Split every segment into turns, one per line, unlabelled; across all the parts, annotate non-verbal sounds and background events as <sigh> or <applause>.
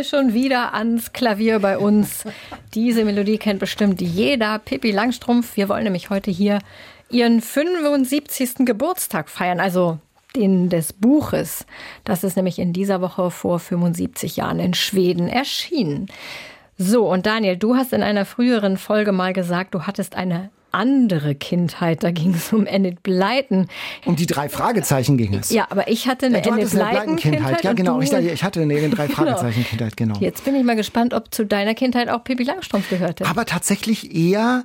Musste schon wieder ans Klavier bei uns. Diese Melodie kennt bestimmt jeder. Pippi Langstrumpf. Wir wollen nämlich heute hier ihren 75. Geburtstag feiern. Also den des Buches. Das ist nämlich in dieser Woche vor 75 Jahren in Schweden erschienen. So, und Daniel, du hast in einer früheren Folge mal gesagt, du hattest eine andere Kindheit. Da ging es um Enid Blyton.
Um die drei Fragezeichen ging es.
Ja, aber ich hatte eine
du
Enid Blyton Kindheit.
Ja, genau. Ich, ich hatte eine drei <laughs> Fragezeichen Kindheit, genau.
Jetzt bin ich mal gespannt, ob zu deiner Kindheit auch Pippi Langstrumpf gehörte.
Aber tatsächlich eher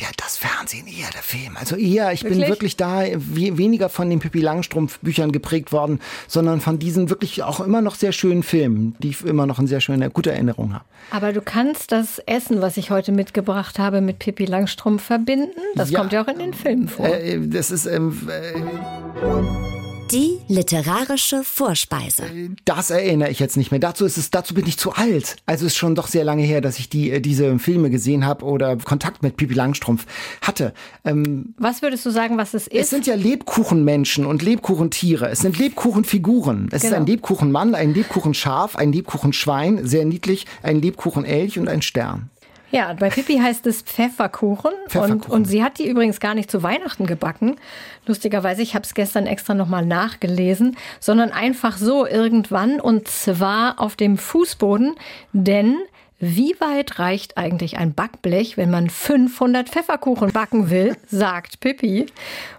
der, das Fernsehen, eher der Film. Also eher, ich bin
Wirklich?
wirklich da we weniger von den Pippi Langstrumpf Büchern geprägt worden, sondern von diesen wirklich auch immer noch sehr schönen Filmen, die ich immer noch eine sehr schöne, gute Erinnerung habe.
Aber du kannst das Essen, was ich heute mitgebracht habe, mit Pippi Langstrumpf verbinden. Das
Ja.
kommt ja auch in den Filmen vor.
Äh, das ist, ähm, äh,
Die literarische Vorspeise.
das erinnere ich jetzt nicht mehr. Dazu ist es, dazu bin ich zu alt. Also es ist schon doch sehr lange her, dass ich die, äh, diese Filme gesehen habe oder Kontakt mit Pippi Langstrumpf hatte. Ähm,
was würdest du sagen, was es
Es
ist?
sind ja Lebkuchenmenschen und Lebkuchentiere. Es sind Lebkuchenfiguren. Es ist
Genau.
ein Lebkuchenmann, ein Lebkuchenschaf, ein Lebkuchenschwein, sehr niedlich, ein Lebkuchenelch und ein Stern.
Ja, bei Pippi heißt es Pfefferkuchen. Und,
Pfefferkuchen.
und sie hat die übrigens gar nicht zu Weihnachten gebacken. Lustigerweise, ich habe es gestern extra nochmal nachgelesen, sondern einfach so irgendwann und zwar auf dem Fußboden. Denn wie weit reicht eigentlich ein Backblech, wenn man 500 Pfefferkuchen backen will, <laughs> sagt Pippi.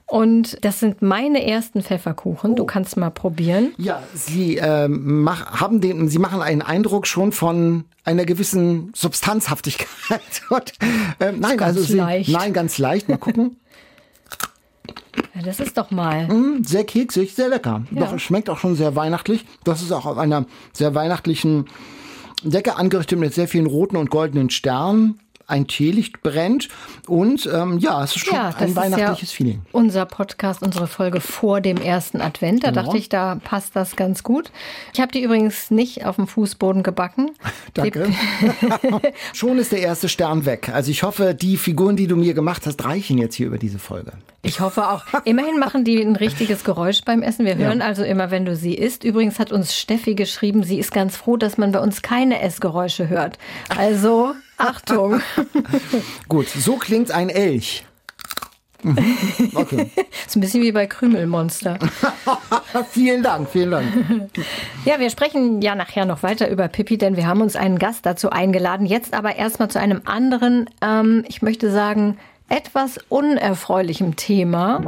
Und das sind meine ersten Pfefferkuchen. Du kannst mal probieren.
Ja, sie ähm, mach, haben den, sie machen einen Eindruck schon von einer gewissen Substanzhaftigkeit. <laughs> Und, ähm, nein,
ganz
also sie,
leicht.
nein, ganz leicht. Mal gucken.
Ja, das ist doch mal.
Hm, sehr keksig, sehr lecker. Doch, es schmeckt auch schon sehr weihnachtlich. Das ist auch auf einer sehr weihnachtlichen Decke angerichtet mit sehr vielen roten und goldenen Sternen. Ein Teelicht brennt und ähm, ja, es ist schon
Ja,
ein
ist ja
weihnachtliches Feeling.
unser Podcast, unsere Folge vor dem ersten Advent. Da
Genau.
dachte ich, da passt das ganz gut. Ich habe die übrigens nicht auf dem Fußboden gebacken. <laughs>
Danke. <laughs> schon ist der erste Stern weg. Also ich hoffe, die Figuren, die du mir gemacht hast, reichen jetzt hier über diese Folge.
Ich hoffe auch. Immerhin machen die ein richtiges Geräusch beim Essen. Wir hören also immer, wenn du sie isst. Übrigens hat uns Steffi geschrieben, sie ist ganz froh, dass man bei uns keine Essgeräusche hört. Also Achtung. <laughs>
Gut, so klingt ein Elch. <laughs> Okay.
ist ein bisschen wie bei Krümelmonster. <laughs>
vielen Dank, vielen Dank.
Ja, wir sprechen ja nachher noch weiter über Pippi, denn wir haben uns einen Gast dazu eingeladen. Jetzt aber erstmal zu einem anderen, ähm, ich möchte sagen, etwas unerfreulichem Thema.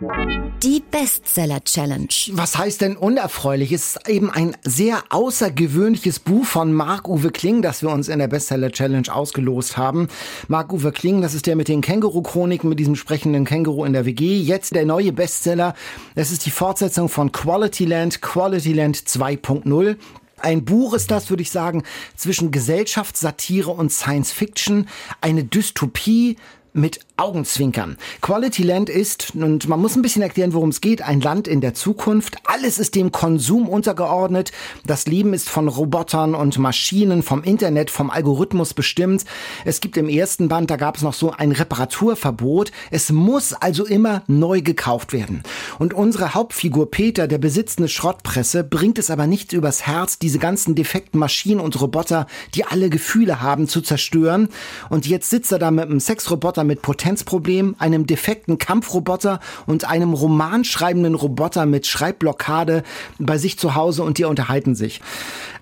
Die Bestseller Challenge.
Was heißt denn unerfreulich? Es ist eben ein sehr außergewöhnliches Buch von Marc-Uwe Kling, das wir uns in der Bestseller Challenge ausgelost haben. Marc-Uwe Kling, das ist der mit den Känguru-Chroniken, mit diesem sprechenden Känguru in der WG. Jetzt der neue Bestseller. Das ist die Fortsetzung von Quality Land, Quality Land 2.0. Ein Buch ist das, würde ich sagen, zwischen Gesellschaftssatire und Science Fiction. Eine Dystopie mit Augenzwinkern. Quality Land ist, und man muss ein bisschen erklären, worum es geht, ein Land in der Zukunft. Alles ist dem Konsum untergeordnet. Das Leben ist von Robotern und Maschinen, vom Internet, vom Algorithmus bestimmt. Es gibt im ersten Band, da gab es noch so ein Reparaturverbot. Es muss also immer neu gekauft werden. Und unsere Hauptfigur Peter, der besitzt eine Schrottpresse, bringt es aber nicht übers Herz, diese ganzen defekten Maschinen und Roboter, die alle Gefühle haben, zu zerstören. Und jetzt sitzt er da mit einem Sexroboter mit Potenzproblem, einem defekten Kampfroboter und einem romanschreibenden Roboter mit Schreibblockade bei sich zu Hause und die unterhalten sich.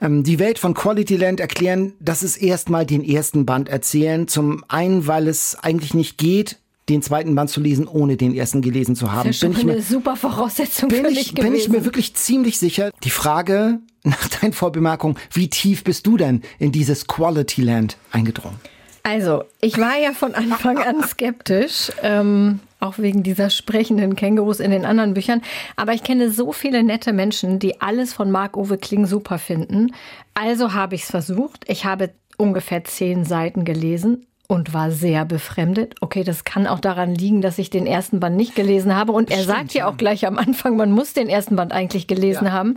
Ähm, die Welt von Quality Land erklären, dass es erstmal den ersten Band erzählen. Zum einen, weil es eigentlich nicht geht, den zweiten Band zu lesen, ohne den ersten gelesen zu haben.
Das ist schon
Bin ich mir-
eine super Voraussetzung
bin
für
ich, bin ich mir wirklich ziemlich sicher. Die Frage <laughs> nach deinen Vorbemerkungen, wie tief bist du denn in dieses Quality Land eingedrungen?
Also, ich war ja von Anfang an skeptisch. Ähm, auch wegen dieser sprechenden Kängurus in den anderen Büchern. Aber ich kenne so viele nette Menschen, die alles von Marc-Uwe Kling super finden. Also habe ich es versucht. Ich habe ungefähr zehn Seiten gelesen und war sehr befremdet. Okay, das kann auch daran liegen, dass ich den ersten Band nicht gelesen habe. Und er sagt ja auch gleich am Anfang, man muss den ersten Band eigentlich gelesen ja. haben.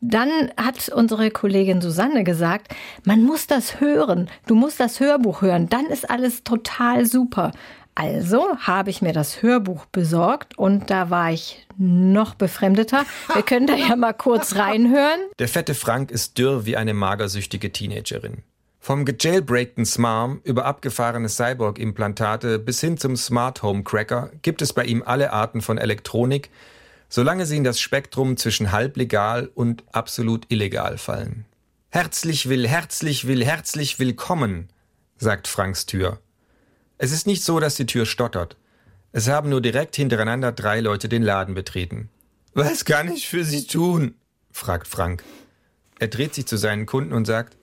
Dann hat unsere Kollegin Susanne gesagt, man muss das hören. Du musst das Hörbuch hören. Dann ist alles total super. Also habe ich mir das Hörbuch besorgt und da war ich noch befremdeter. Wir können da ja mal kurz reinhören.
Der fette Frank ist dürr wie eine magersüchtige Teenagerin. Vom gejailbreakten Smarm über abgefahrene Cyborg-Implantate bis hin zum Smart Home Cracker gibt es bei ihm alle Arten von Elektronik, solange sie in das Spektrum zwischen halblegal und absolut illegal fallen. Herzlich will, herzlich will, herzlich willkommen, sagt Franks Tür. Es ist nicht so, dass die Tür stottert. Es haben nur direkt hintereinander drei Leute den Laden betreten. Was kann ich für Sie tun? fragt Frank. Er dreht sich zu seinen Kunden und sagt,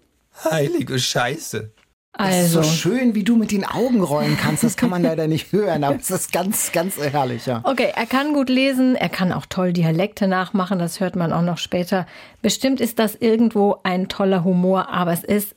Heilige Scheiße.
Also. So schön, wie du mit den Augen rollen kannst. Das kann man leider nicht hören, aber es ist ganz, ganz herrlich, ja.
Okay, er kann gut lesen, er kann auch toll Dialekte nachmachen, das hört man auch noch später. Bestimmt ist das irgendwo ein toller Humor, aber es ist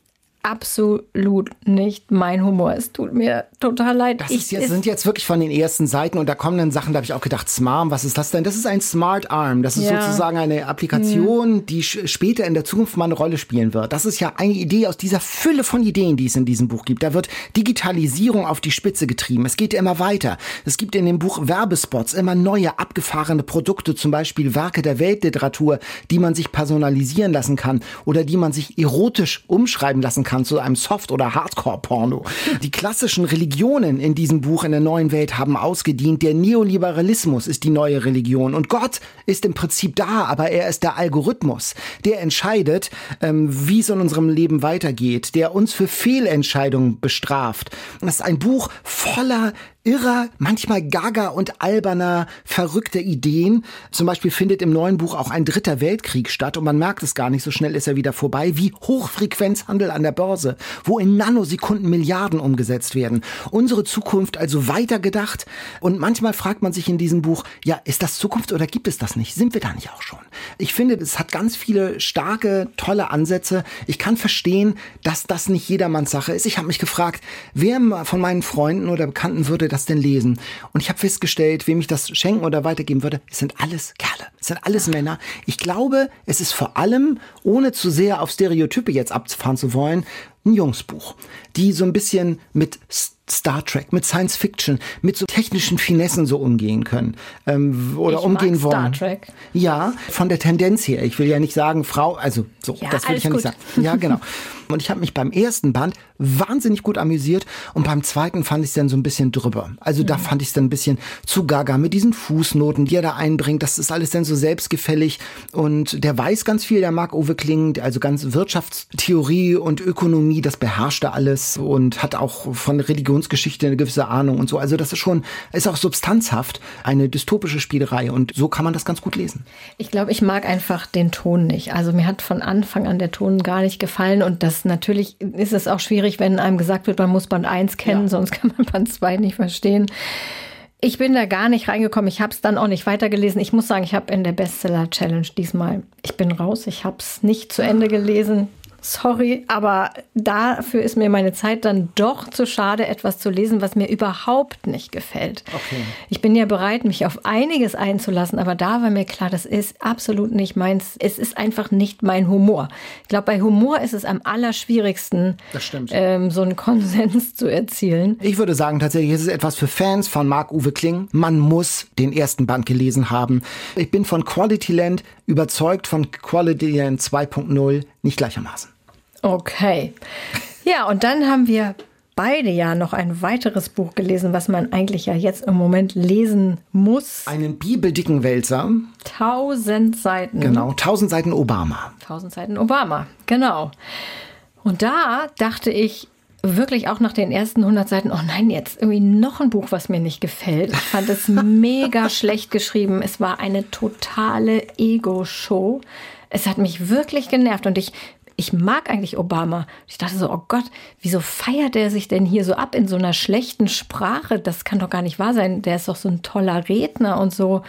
absolut nicht mein Humor. Es tut mir total leid.
Das ich, jetzt, sind jetzt wirklich von den ersten Seiten und da kommen dann Sachen, da habe ich auch gedacht, Smart, was ist das denn? Das ist ein Smart Arm. Das ist ja. sozusagen eine Applikation, mhm. die später in der Zukunft mal eine Rolle spielen wird. Das ist ja eine Idee aus dieser Fülle von Ideen, die es in diesem Buch gibt. Da wird Digitalisierung auf die Spitze getrieben. Es geht immer weiter. Es gibt in dem Buch Werbespots, immer neue, abgefahrene Produkte, zum Beispiel Werke der Weltliteratur, die man sich personalisieren lassen kann oder die man sich erotisch umschreiben lassen kann kann zu einem Soft- oder Hardcore-Porno. Die klassischen Religionen in diesem Buch in der neuen Welt haben ausgedient. Der Neoliberalismus ist die neue Religion und Gott ist im Prinzip da, aber er ist der Algorithmus, der entscheidet, ähm, wie es in unserem Leben weitergeht, der uns für Fehlentscheidungen bestraft. Das ist ein Buch voller irrer, manchmal gaga und alberner, verrückter Ideen. Zum Beispiel findet im neuen Buch auch ein dritter Weltkrieg statt und man merkt es gar nicht, so schnell ist er wieder vorbei, wie Hochfrequenzhandel an der Börse, wo in Nanosekunden Milliarden umgesetzt werden. Unsere Zukunft also weitergedacht und manchmal fragt man sich in diesem Buch, ja, ist das Zukunft oder gibt es das nicht? Sind wir da nicht auch schon? Ich finde, es hat ganz viele starke, tolle Ansätze. Ich kann verstehen, dass das nicht jedermanns Sache ist. Ich habe mich gefragt, wer von meinen Freunden oder Bekannten würde das denn lesen? Und ich habe festgestellt, wem ich das schenken oder weitergeben würde, es sind alles Kerle, es sind alles Männer. Ich glaube, es ist vor allem, ohne zu sehr auf Stereotype jetzt abzufahren zu wollen, ein Jungsbuch, die so ein bisschen mit Star Trek, mit Science Fiction, mit so technischen Finessen so umgehen können ähm, oder
ich
umgehen wollen.
Star Trek.
Ja, von der Tendenz her. Ich will ja nicht sagen Frau, also so,
ja,
das will ich ja
gut.
nicht sagen. Ja, genau. <laughs> Und ich habe mich beim ersten Band wahnsinnig gut amüsiert und beim zweiten fand ich es dann so ein bisschen drüber. Also mhm. da fand ich es dann ein bisschen zu gaga mit diesen Fußnoten, die er da einbringt. Das ist alles dann so selbstgefällig und der weiß ganz viel, der mag Uwe Kling, also ganz Wirtschaftstheorie und Ökonomie, das beherrscht er alles und hat auch von Religionsgeschichte eine gewisse Ahnung und so. Also das ist schon, ist auch substanzhaft eine dystopische Spielerei und so kann man das ganz gut lesen.
Ich glaube, ich mag einfach den Ton nicht. Also mir hat von Anfang an der Ton gar nicht gefallen und das natürlich ist es auch schwierig, wenn einem gesagt wird, man muss Band 1 kennen, ja. sonst <laughs> kann man Band 2 nicht verstehen. Ich bin da gar nicht reingekommen. Ich habe es dann auch nicht weitergelesen. Ich muss sagen, ich habe in der Bestseller Challenge diesmal, ich bin raus. Ich habe es nicht zu Ende gelesen. Sorry, aber dafür ist mir meine Zeit dann doch zu schade, etwas zu lesen, was mir überhaupt nicht gefällt. Okay. Ich bin ja bereit, mich auf einiges einzulassen, aber da war mir klar, das ist absolut nicht meins. Es ist einfach nicht mein Humor. Ich glaube, bei Humor ist es am allerschwierigsten, ähm, so einen Konsens zu erzielen.
Ich würde sagen, tatsächlich ist es etwas für Fans von Marc-Uwe Kling. Man muss den ersten Band gelesen haben. Ich bin von Quality Land überzeugt, von Quality Land 2.0 nicht gleichermaßen.
Okay. Ja, und dann haben wir beide ja noch ein weiteres Buch gelesen, was man eigentlich ja jetzt im Moment lesen muss.
Einen bibeldicken Wälzer.
Tausend Seiten.
Genau, tausend Seiten Obama.
Tausend Seiten Obama, genau. Und da dachte ich wirklich auch nach den ersten 100 Seiten, oh nein, jetzt irgendwie noch ein Buch, was mir nicht gefällt. Ich fand es <laughs> mega schlecht geschrieben. Es war eine totale Ego-Show. Es hat mich wirklich genervt und ich ich mag eigentlich Obama. Ich dachte so, oh Gott, wieso feiert er sich denn hier so ab in so einer schlechten Sprache? Das kann doch gar nicht wahr sein. Der ist doch so ein toller Redner und so.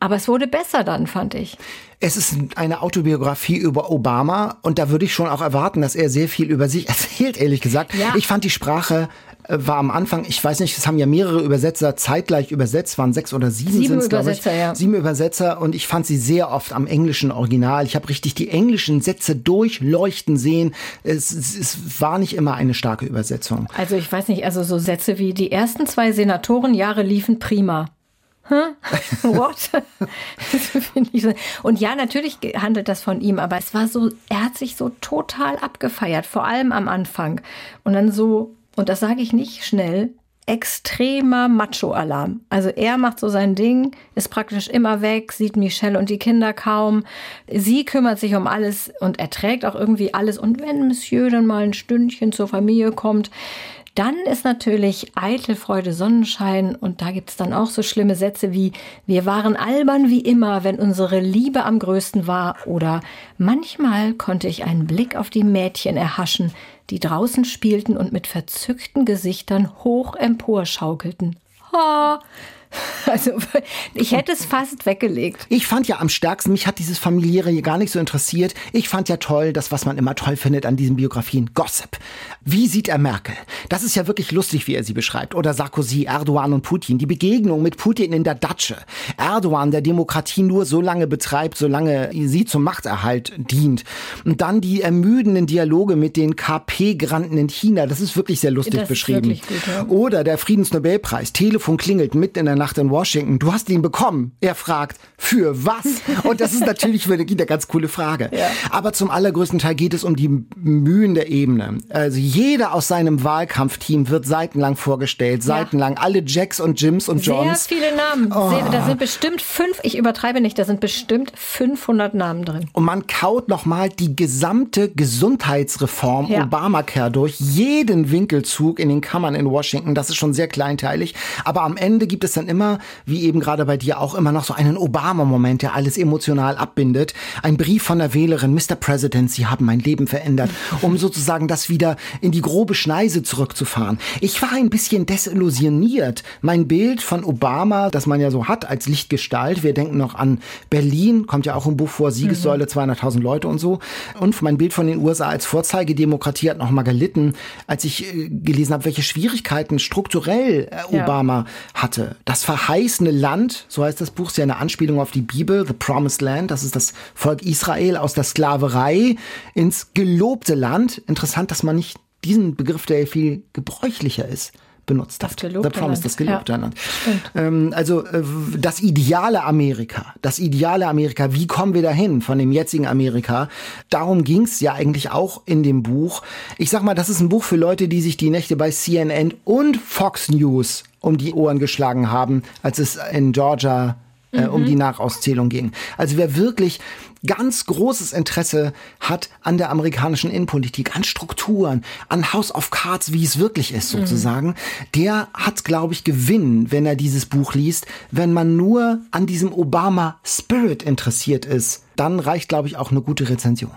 Aber es wurde besser dann, fand ich.
Es ist eine Autobiografie über Obama und da würde ich schon auch erwarten, dass er sehr viel über sich <laughs> erzählt, ehrlich gesagt. Ja. Ich fand die Sprache war am Anfang, ich weiß nicht, es haben ja mehrere Übersetzer zeitgleich übersetzt, waren sechs oder sieben, sieben sind's, Übersetzer, ich. Ja. Sieben Übersetzer und ich fand sie sehr oft am englischen Original. Ich habe richtig die englischen Sätze durchleuchten sehen. Es, es, es, war nicht immer eine starke Übersetzung.
Also ich weiß nicht, also so Sätze wie die ersten zwei Senatorenjahre liefen prima. Huh? <laughs> What? <laughs> und ja, natürlich handelt das von ihm, aber es war so, er hat sich so total abgefeiert, vor allem am Anfang. Und dann so, und das sage ich nicht schnell, extremer Macho-Alarm. Also er macht so sein Ding, ist praktisch immer weg, sieht Michelle und die Kinder kaum. Sie kümmert sich um alles und erträgt auch irgendwie alles. Und wenn Monsieur dann mal ein Stündchen zur Familie kommt, dann ist natürlich eitel Freude Sonnenschein und da gibt's dann auch so schlimme Sätze wie wir waren albern wie immer, wenn unsere Liebe am größten war oder manchmal konnte ich einen Blick auf die Mädchen erhaschen, die draußen spielten und mit verzückten Gesichtern hoch emporschaukelten. Ha, <laughs> Also ich hätte es fast weggelegt.
Ich fand ja am stärksten, mich hat dieses familiäre hier gar nicht so interessiert. Ich fand ja toll, das, was man immer toll findet an diesen Biografien, Gossip. Wie sieht er Merkel? Das ist ja wirklich lustig, wie er sie beschreibt. Oder Sarkozy, Erdogan und Putin. Die Begegnung mit Putin in der Datsche. Erdogan, der Demokratie nur so lange betreibt, solange sie zum Machterhalt dient. Und dann die ermüdenden Dialoge mit den KP-Granten in China. Das ist wirklich sehr lustig das beschrieben. Gut, ja. Oder der Friedensnobelpreis. Telefon klingelt mitten in der Nacht in Washington, du hast ihn bekommen. Er fragt, für was? Und das ist natürlich für eine ganz coole Frage. Ja. Aber zum allergrößten Teil geht es um die Mühen der Ebene. Also jeder aus seinem Wahlkampfteam wird seitenlang vorgestellt, ja. seitenlang. Alle Jacks und Jims und Johns.
Sehr viele Namen. Oh. Sehr, da sind bestimmt fünf, ich übertreibe nicht, da sind bestimmt 500 Namen drin.
Und man kaut nochmal die gesamte Gesundheitsreform ja. Obamacare durch. Jeden Winkelzug in den Kammern in Washington. Das ist schon sehr kleinteilig. Aber am Ende gibt es dann immer immer, wie eben gerade bei dir auch immer noch so einen Obama-Moment, der alles emotional abbindet. Ein Brief von der Wählerin, Mr. President, Sie haben mein Leben verändert, um <laughs> sozusagen das wieder in die grobe Schneise zurückzufahren. Ich war ein bisschen desillusioniert. Mein Bild von Obama, das man ja so hat als Lichtgestalt, wir denken noch an Berlin, kommt ja auch im Buch vor, Siegessäule, 200.000 Leute und so. Und mein Bild von den USA als Vorzeigedemokratie hat noch mal gelitten, als ich äh, gelesen habe, welche Schwierigkeiten strukturell äh, Obama ja. hatte. Das verheißene Land, so heißt das Buch, ist ja eine Anspielung auf die Bibel, The Promised Land, das ist das Volk Israel aus der Sklaverei ins gelobte Land. Interessant, dass man nicht diesen Begriff, der viel gebräuchlicher ist, benutzt das hat.
Gelobte The Promise,
das gelobte ja, Land. Ähm, also äh, das ideale Amerika, das ideale Amerika, wie kommen wir dahin von dem jetzigen Amerika? Darum ging es ja eigentlich auch in dem Buch. Ich sag mal, das ist ein Buch für Leute, die sich die Nächte bei CNN und Fox News um die Ohren geschlagen haben, als es in Georgia äh, um mhm. die Nachauszählung ging. Also wer wirklich ganz großes Interesse hat an der amerikanischen Innenpolitik, an Strukturen, an House of Cards, wie es wirklich ist mhm. sozusagen, mhm. der hat, glaube ich, Gewinn, wenn er dieses Buch liest. Wenn man nur an diesem Obama Spirit interessiert ist, dann reicht, glaube ich, auch eine gute Rezension.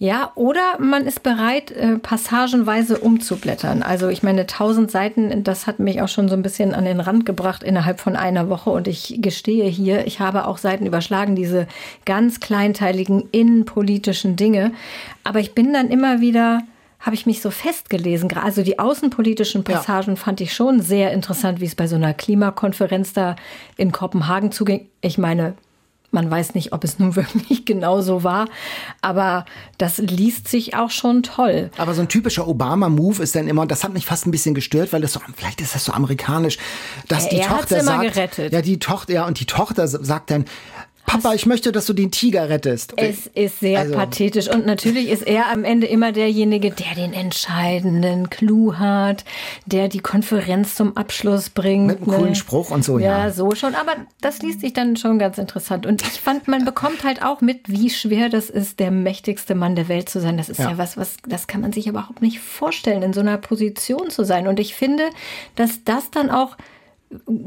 Ja, oder man ist bereit, äh, passagenweise umzublättern. Also ich meine, tausend Seiten, das hat mich auch schon so ein bisschen an den Rand gebracht innerhalb von einer Woche. Und ich gestehe hier, ich habe auch Seiten überschlagen, diese ganz kleinteiligen innenpolitischen Dinge. Aber ich bin dann immer wieder habe ich mich so festgelesen. Also die außenpolitischen Passagen ja. fand ich schon sehr interessant, wie es bei so einer Klimakonferenz da in Kopenhagen zuging. Ich meine, man weiß nicht, ob es nun <laughs> wirklich genau so war, aber das liest sich auch schon toll.
Aber so ein typischer Obama-Move ist dann immer, und das hat mich fast ein bisschen gestört, weil das so, vielleicht ist das so amerikanisch, dass ja, die Tochter sagt,
gerettet.
ja, die Tochter, ja, und die Tochter sagt dann, Papa, ich möchte, dass du den Tiger rettest.
Es ist sehr also. pathetisch und natürlich ist er am Ende immer derjenige, der den entscheidenden Clou hat, der die Konferenz zum Abschluss bringt.
Mit einem ne? coolen Spruch und so,
ja. Ja, so schon, aber das liest sich dann schon ganz interessant und ich fand, man bekommt halt auch mit, wie schwer das ist, der mächtigste Mann der Welt zu sein. Das ist ja, ja was, was, das kann man sich überhaupt nicht vorstellen, in so einer Position zu sein und ich finde, dass das dann auch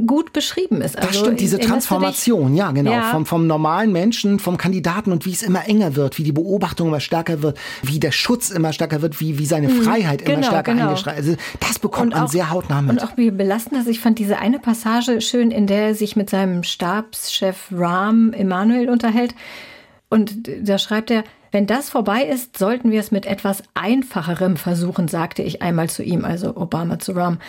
gut beschrieben ist.
Also, das stimmt, diese Transformation, ja, genau. Ja. Vom, vom normalen Menschen, vom Kandidaten und wie es immer enger wird, wie die Beobachtung immer stärker wird, wie der Schutz immer stärker wird, wie, wie seine mhm, Freiheit genau, immer stärker genau. eingeschränkt Also das bekommt man sehr hautnah mit.
Und auch wie belastend das. Ich fand diese eine Passage schön, in der er sich mit seinem Stabschef Ram Emanuel unterhält. Und da schreibt er, wenn das vorbei ist, sollten wir es mit etwas Einfacherem versuchen, sagte ich einmal zu ihm, also Obama zu Ram.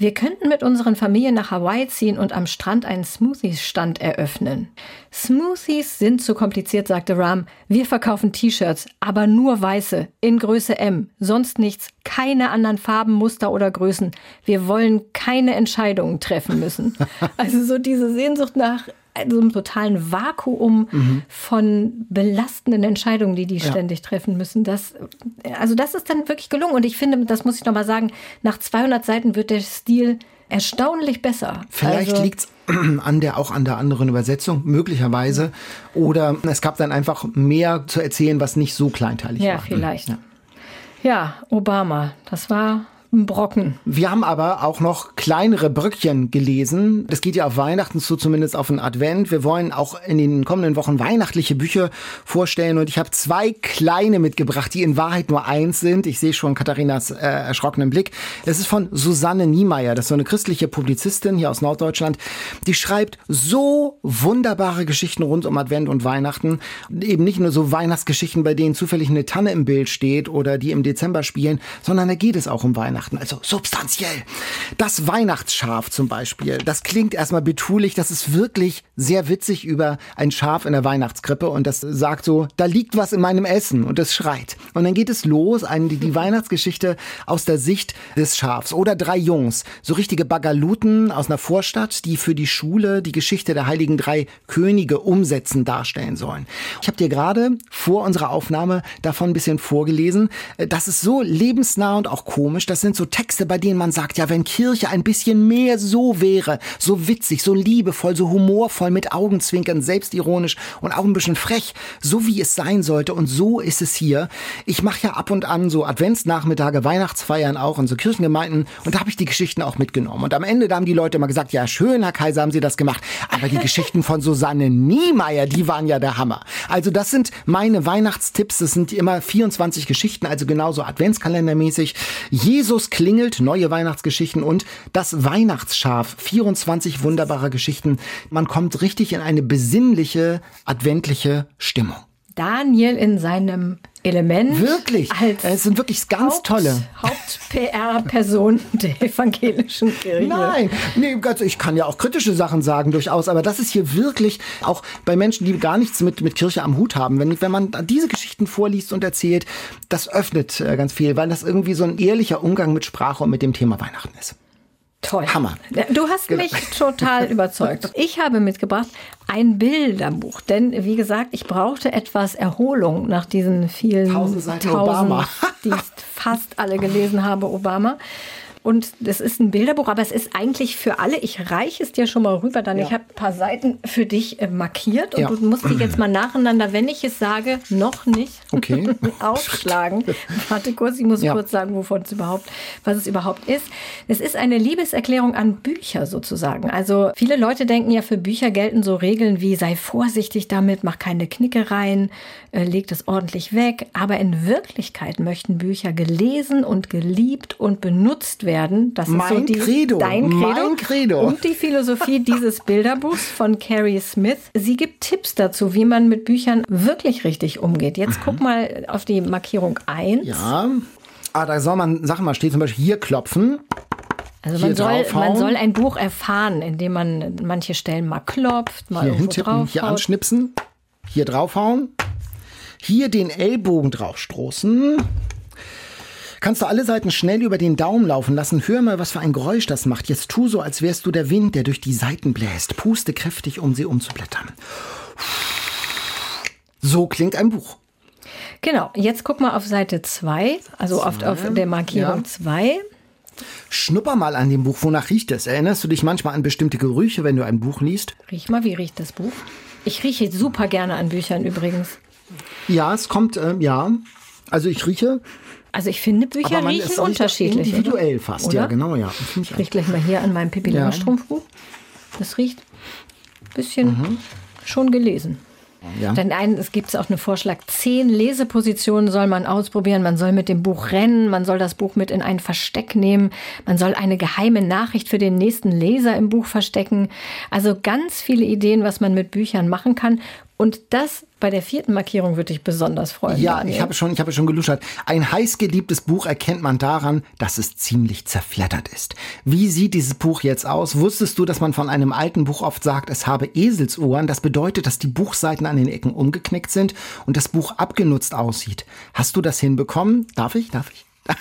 Wir könnten mit unseren Familien nach Hawaii ziehen und am Strand einen Smoothies-Stand eröffnen. Smoothies sind zu kompliziert, sagte Ram. Wir verkaufen T-Shirts, aber nur weiße, in Größe M, sonst nichts, keine anderen Farben, Muster oder Größen. Wir wollen keine Entscheidungen treffen müssen. <laughs> Also so diese Sehnsucht nach so einem totalen Vakuum mhm. von belastenden Entscheidungen, die die ja. ständig treffen müssen. Das, also das ist dann wirklich gelungen. Und ich finde, das muss ich nochmal sagen, nach 200 Seiten wird der Stil erstaunlich besser.
Vielleicht also, liegt es <clears throat> an der auch an der anderen Übersetzung möglicherweise oder es gab dann einfach mehr zu erzählen, was nicht so kleinteilig
ja,
war.
Vielleicht. Ja, vielleicht. Ja, Obama, das war Brocken.
Wir haben aber auch noch kleinere Brückchen gelesen. Das geht ja auf Weihnachten zu, zumindest auf den Advent. Wir wollen auch in den kommenden Wochen weihnachtliche Bücher vorstellen und ich habe zwei kleine mitgebracht, die in Wahrheit nur eins sind. Ich sehe schon Katharinas äh, erschrockenen Blick. Es ist von Susanne Niemeyer, das ist so eine christliche Publizistin hier aus Norddeutschland. Die schreibt so wunderbare Geschichten rund um Advent und Weihnachten. Eben nicht nur so Weihnachtsgeschichten, bei denen zufällig eine Tanne im Bild steht oder die im Dezember spielen, sondern da geht es auch um Weihnachten. Weihnachten, also substanziell. Das Weihnachtsschaf zum Beispiel, das klingt erstmal betulich, das ist wirklich sehr witzig über ein Schaf in der Weihnachtskrippe und das sagt so, da liegt was in meinem Essen und es schreit. Und dann geht es los, eine, die <laughs> Weihnachtsgeschichte aus der Sicht des Schafs. Oder drei Jungs, so richtige Bagaluten aus einer Vorstadt, die für die Schule die Geschichte der heiligen drei Könige umsetzen, darstellen sollen. Ich habe dir gerade vor unserer Aufnahme davon ein bisschen vorgelesen. Das ist so lebensnah und auch komisch. Das sind sind so Texte, bei denen man sagt, ja, wenn Kirche ein bisschen mehr so wäre, so witzig, so liebevoll, so humorvoll, mit Augenzwinkern, selbstironisch und auch ein bisschen frech, so wie es sein sollte. Und so ist es hier. Ich mache ja ab und an so Adventsnachmittage, Weihnachtsfeiern auch in so Kirchengemeinden und da habe ich die Geschichten auch mitgenommen. Und am Ende da haben die Leute immer gesagt, ja, schön, Herr Kaiser, haben Sie das gemacht. Aber die Geschichten von Susanne Niemeyer, die waren ja der Hammer. Also das sind meine Weihnachtstipps. Das sind immer 24 Geschichten, also genauso Adventskalendermäßig. Jesus Jesus klingelt, neue Weihnachtsgeschichten und das Weihnachtsschaf, 24 wunderbare Geschichten. Man kommt richtig in eine besinnliche, adventliche Stimmung.
Daniel in seinem Element.
Wirklich. es sind wirklich ganz Haupt, tolle.
Haupt-PR-Person <laughs> der evangelischen Kirche.
Nein, nee, ich kann ja auch kritische Sachen sagen durchaus, aber das ist hier wirklich auch bei Menschen, die gar nichts mit, mit Kirche am Hut haben. Wenn, wenn man diese Geschichten vorliest und erzählt, das öffnet äh, ganz viel, weil das irgendwie so ein ehrlicher Umgang mit Sprache und mit dem Thema Weihnachten ist.
Toll.
Hammer.
Du hast genau. mich total <laughs> überzeugt. Ich habe mitgebracht ein Bilderbuch, denn wie gesagt, ich brauchte etwas Erholung nach diesen vielen
tausend Seiten tausend, Obama,
die ich fast alle gelesen habe, Obama. Und das ist ein Bilderbuch, aber es ist eigentlich für alle. Ich reiche es dir schon mal rüber, dann. Ja. Ich habe ein paar Seiten für dich äh, markiert und ja. du musst die jetzt mal nacheinander, wenn ich es sage, noch nicht <laughs>
okay. <laughs>
aufschlagen. <laughs> Warte kurz, ich muss ja. kurz sagen, wovon es überhaupt, was es überhaupt ist. Es ist eine Liebeserklärung an Bücher sozusagen. Also viele Leute denken ja, für Bücher gelten so Regeln wie sei vorsichtig damit, mach keine Knickereien, äh, leg es ordentlich weg. Aber in Wirklichkeit möchten Bücher gelesen und geliebt und benutzt werden werden.
Das mein ist so die, Credo.
dein Credo.
Mein Credo.
Und die Philosophie <laughs> dieses Bilderbuchs von Carrie Smith. Sie gibt Tipps dazu, wie man mit Büchern wirklich richtig umgeht. Jetzt mhm. guck mal auf die Markierung 1.
Ja. Ah, da soll man, sag mal, steht zum Beispiel hier klopfen.
Also man soll, man soll ein Buch erfahren, indem man manche Stellen mal klopft, mal hier hintippen,
hier anschnipsen, hier draufhauen, hier den Ellbogen draufstoßen. Kannst du alle Seiten schnell über den Daumen laufen lassen. Hör mal, was für ein Geräusch das macht. Jetzt tu so, als wärst du der Wind, der durch die Seiten bläst. Puste kräftig, um sie umzublättern. So klingt ein Buch.
Genau, jetzt guck mal auf Seite 2, also auf, auf der Markierung 2. Ja.
Schnupper mal an dem Buch. Wonach riecht es? Erinnerst du dich manchmal an bestimmte Gerüche, wenn du ein Buch liest?
Riech mal, wie riecht das Buch? Ich rieche super gerne an Büchern übrigens.
Ja, es kommt, äh, ja. Also ich rieche
Also ich finde, Bücher
Aber man
riechen
ist auch
unterschiedlich.
Individuell
oder?
fast,
oder?
ja, genau, ja. Ich
Ich riech gleich mal hier an meinem Pippi
Ja.
Langstrumpf-Buch. Das riecht ein bisschen schon gelesen.
Ja.
Dann ein, es gibt auch einen Vorschlag, zehn Lesepositionen soll man ausprobieren. Man soll mit dem Buch rennen, man soll das Buch mit in ein Versteck nehmen, man soll eine geheime Nachricht für den nächsten Leser im Buch verstecken. Also ganz viele Ideen, was man mit Büchern machen kann. Und das bei der vierten Markierung würde ich besonders freuen.
Ja,
Daniel.
ich habe schon, ich habe schon geluschert. Ein heißgeliebtes Buch erkennt man daran, dass es ziemlich zerfleddert ist. Wie sieht dieses Buch jetzt aus? Wusstest du, dass man von einem alten Buch oft sagt, es habe Eselsohren? Das bedeutet, dass die Buchseiten an den Ecken umgeknickt sind und das Buch abgenutzt aussieht. Hast du das hinbekommen? Darf ich? Darf ich? <laughs>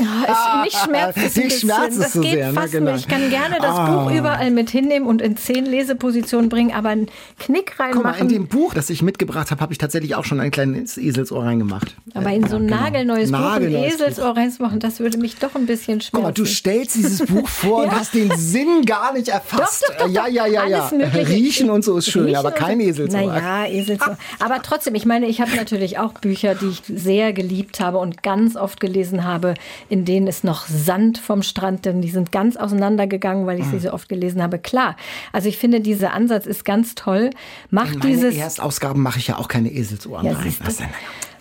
Ah, es, mich schmerzt es ein bisschen. das
so
geht
sehr, ne?
fast
Genau.
nicht. Ich kann gerne das
Ah.
Buch überall mit hinnehmen und in zehn Lesepositionen bringen, aber einen Knick
Guck mal, in
reinmachen.
dem Buch, das ich mitgebracht habe, habe ich tatsächlich auch schon ein kleines Eselsohr reingemacht.
aber in so ein
Ja, genau.
nagelneues Buch ein
Nagelneues.
Eselsohr reinzumachen, das würde mich doch ein bisschen schmerzen.
Guck mal, du stellst dieses Buch <laughs> vor und hast den Sinn gar nicht erfasst.
Doch, doch, doch,
ja, ja, ja, ja. Riechen und so ist schön,
Riechen
aber kein
so.
Eselsohr.
Naja, Eselsohr. Aber trotzdem, ich meine, ich habe natürlich auch Bücher, die ich sehr geliebt habe und ganz oft gelesen habe, in denen ist noch Sand vom Strand, denn die sind ganz auseinandergegangen, weil ich
Ah.
sie so oft gelesen habe. Klar, also ich finde, dieser Ansatz ist ganz toll. Macht
In
dieses
Erstausgaben mache ich ja auch keine Eselsohren
Ja,
rein. Was denn?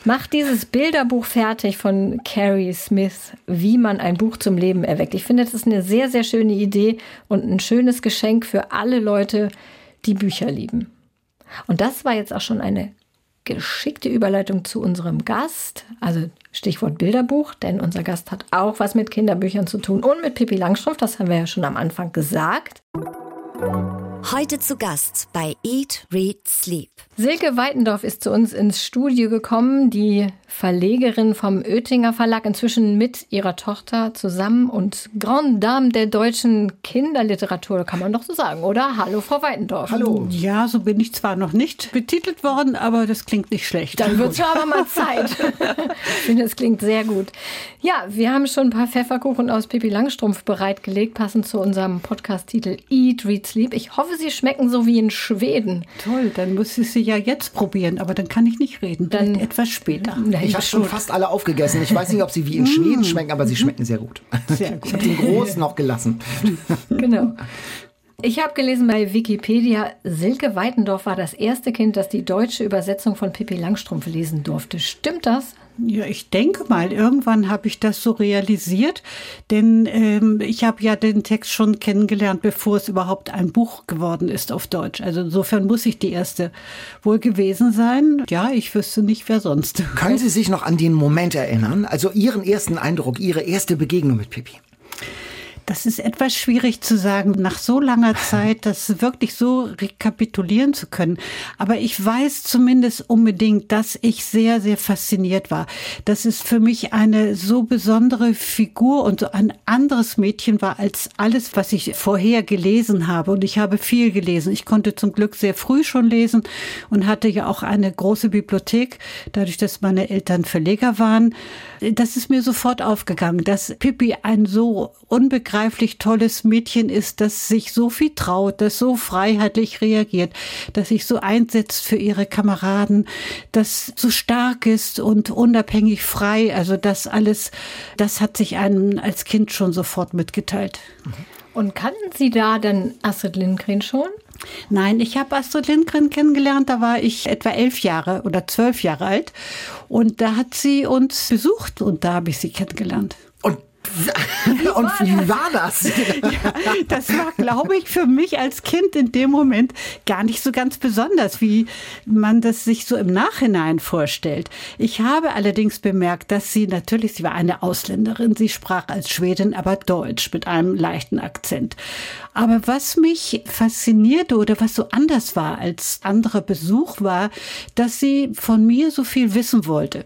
Macht dieses Bilderbuch fertig von Carrie Smith, wie man ein Buch zum Leben erweckt. Ich finde, das ist eine sehr, sehr schöne Idee und ein schönes Geschenk für alle Leute, die Bücher lieben. Und das war jetzt auch schon eine geschickte Überleitung zu unserem Gast. Also Stichwort Bilderbuch, denn unser Gast hat auch was mit Kinderbüchern zu tun und mit Pippi Langstrumpf. Das haben wir ja schon am Anfang gesagt.
Heute zu Gast bei Eat, Read, Sleep.
Silke Weitendorf ist zu uns ins Studio gekommen, die Verlegerin vom Oettinger Verlag, inzwischen mit ihrer Tochter zusammen und Grande Dame der deutschen Kinderliteratur, kann man doch so sagen, oder? Hallo, Frau Weitendorf.
Hallo.
Ja, so bin ich zwar noch nicht betitelt worden, aber das klingt nicht schlecht.
Dann wird es ja aber mal Zeit. <laughs> ich finde, es klingt sehr gut. Ja, wir haben schon ein paar Pfefferkuchen aus Pippi Langstrumpf bereitgelegt, passend zu unserem Podcast-Titel Eat, Read, Sleep. Ich hoffe, sie schmecken so wie in Schweden.
Toll, dann muss ich sie ja jetzt probieren, aber dann kann ich nicht reden.
Dann-
Dann etwas später.
Ich habe schon fast alle aufgegessen. Ich weiß nicht, ob sie wie in
Mm.
Schweden schmecken, aber sie schmecken sehr gut.
Sehr
Ich
gut.
habe den großen noch gelassen.
Genau. Ich habe gelesen bei Wikipedia, Silke Weitendorf war das erste Kind, das die deutsche Übersetzung von Pippi Langstrumpf lesen durfte. Stimmt das?
Ja, ich denke mal, irgendwann habe ich das so realisiert, denn ähm, ich habe ja den Text schon kennengelernt, bevor es überhaupt ein Buch geworden ist auf Deutsch. Also insofern muss ich die erste wohl gewesen sein. Ja, ich wüsste nicht, wer sonst. <laughs>
Können Sie sich noch an den Moment erinnern? Also Ihren ersten Eindruck, Ihre erste Begegnung mit Pippi?
Das ist etwas schwierig zu sagen, nach so langer <laughs> Zeit das wirklich so rekapitulieren zu können. Aber ich weiß zumindest unbedingt, dass ich sehr, sehr fasziniert war. Dass es für mich eine so besondere Figur und so ein anderes Mädchen war als alles, was ich vorher gelesen habe. Und ich habe viel gelesen. Ich konnte zum Glück sehr früh schon lesen und hatte ja auch eine große Bibliothek, dadurch, dass meine Eltern Verleger waren. Das ist mir sofort aufgegangen, dass Pippi ein so unbegreiflich tolles Mädchen ist, das sich so viel traut, das so freiheitlich reagiert, das sich so einsetzt für ihre Kameraden, das so stark ist und unabhängig frei. Also das alles, das hat sich einem als Kind schon sofort mitgeteilt.
Und kannten Sie da denn Astrid Lindgren schon?
Nein, ich habe Astrid Lindgren kennengelernt, da war ich etwa elf Jahre oder zwölf Jahre alt. Und da hat sie uns besucht und da habe ich sie kennengelernt.
Und, und wie war das? <laughs>
Das war, glaube ich, für mich als Kind in dem Moment gar nicht so ganz besonders, wie man das sich so im Nachhinein vorstellt. Ich habe allerdings bemerkt, dass sie natürlich, sie war eine Ausländerin, sie sprach als Schwedin, aber Deutsch mit einem leichten Akzent. Aber was mich faszinierte oder was so anders war als anderer Besuch war, dass sie von mir so viel wissen wollte.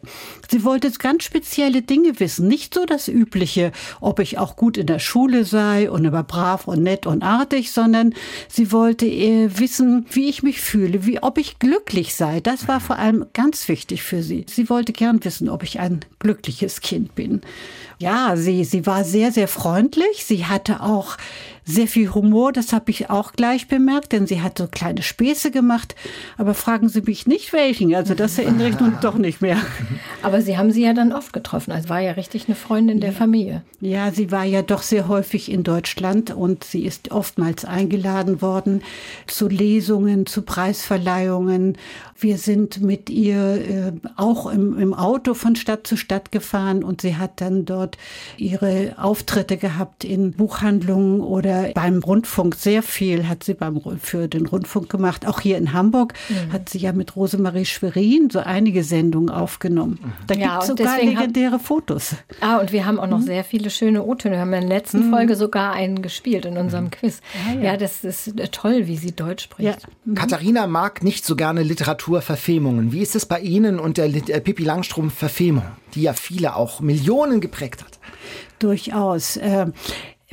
Sie wollte ganz spezielle Dinge wissen, nicht so das übliche, ob ich auch gut in der Schule sei und aber brav und nett und artig, sondern sie wollte äh, wissen, wie ich mich fühle, wie ob ich glücklich sei. Das war vor allem ganz wichtig für sie. Sie wollte gern wissen, ob ich ein glückliches Kind bin. Ja, sie, sie war sehr, sehr freundlich. Sie hatte auch Sehr viel Humor, das habe ich auch gleich bemerkt, denn sie hat so kleine Späße gemacht. Aber fragen Sie mich nicht welchen. Also das erinnere ich nun doch nicht mehr. <laughs>
Aber Sie haben sie ja dann oft getroffen. Also war ja richtig eine Freundin der Familie.
Ja, sie war ja doch sehr häufig in Deutschland und sie ist oftmals eingeladen worden zu Lesungen, zu Preisverleihungen. Wir sind mit ihr äh, auch im, im Auto von Stadt zu Stadt gefahren und sie hat dann dort ihre Auftritte gehabt in Buchhandlungen oder beim Rundfunk. Sehr viel hat sie beim, für den Rundfunk gemacht. Auch hier in Hamburg mhm. hat sie ja mit Rosemarie Schwerin so einige Sendungen aufgenommen. Da ja, gibt es sogar legendäre hat, Fotos.
Ah, und wir haben auch noch mhm. sehr viele schöne O-Töne. Wir haben in der letzten mhm. Folge sogar einen gespielt in unserem mhm. Quiz. Ja, ja. ja, das ist toll, wie sie Deutsch spricht.
Mhm. Katharina mag nicht so gerne Literaturverfemungen. Wie ist es bei Ihnen und der, der Pippi Langstrumpf-Verfemung, die ja viele auch Millionen geprägt hat?
Durchaus.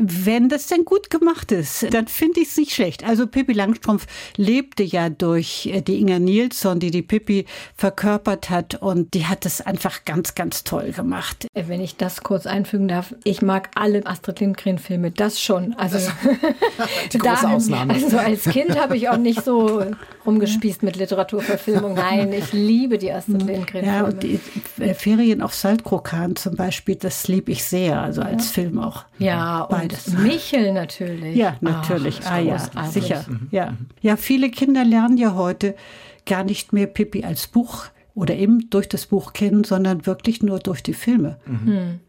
Wenn das denn gut gemacht ist, dann finde ich es nicht schlecht. Also Pippi Langstrumpf lebte ja durch äh, die Inga Nilsson, die die Pippi verkörpert hat und die hat es einfach ganz, ganz toll gemacht.
Äh, wenn ich das kurz einfügen darf, ich mag alle Astrid Lindgren-Filme, das schon. Also <laughs>
die große da, Ausnahme.
Also als Kind habe ich auch nicht so rumgespießt mit Literaturverfilmung. Nein, ich liebe die Astrid Lindgren-Filme.
Ja, und die äh, Ferien auf Saltkrokan zum Beispiel, das liebe ich sehr, also als ja. Film auch.
Ja, und beides. Michel natürlich.
Ja, natürlich. Ach, ah ja, sicher. Mhm. Ja. ja, viele Kinder lernen ja heute gar nicht mehr Pippi als Buch oder eben durch das Buch kennen, sondern wirklich nur durch die Filme. Mhm.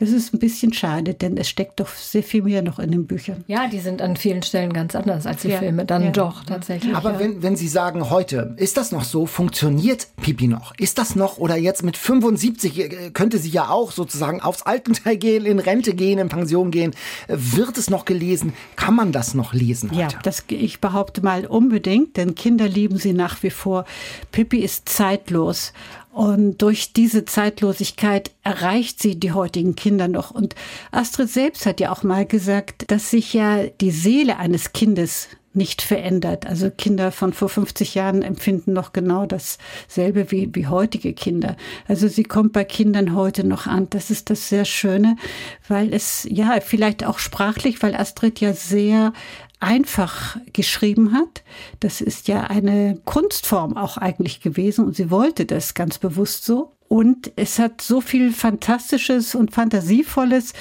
Das ist ein bisschen schade, denn es steckt doch sehr viel mehr noch in den Büchern.
Ja, die sind an vielen Stellen ganz anders als die ja. Filme. Dann ja. doch, tatsächlich.
Aber
ja.
wenn, wenn Sie sagen, heute, ist das noch so? Funktioniert Pipi noch? Ist das noch? Oder jetzt mit 75 äh, könnte sie ja auch sozusagen aufs Altenteil gehen, in Rente gehen, in Pension gehen. Wird es noch gelesen? Kann man das noch lesen heute?
Ja, das, ich behaupte mal unbedingt, denn Kinder lieben sie nach wie vor. Pippi ist zeitlos. Und durch diese Zeitlosigkeit erreicht sie die heutigen Kinder noch. Und Astrid selbst hat ja auch mal gesagt, dass sich ja die Seele eines Kindes nicht verändert. Also Kinder von vor 50 Jahren empfinden noch genau dasselbe wie, wie heutige Kinder. Also sie kommt bei Kindern heute noch an. Das ist das sehr Schöne, weil es ja vielleicht auch sprachlich, weil Astrid ja sehr einfach geschrieben hat. Das ist ja eine Kunstform auch eigentlich gewesen und sie wollte das ganz bewusst so. Und es hat so viel Fantastisches und Fantasievolles,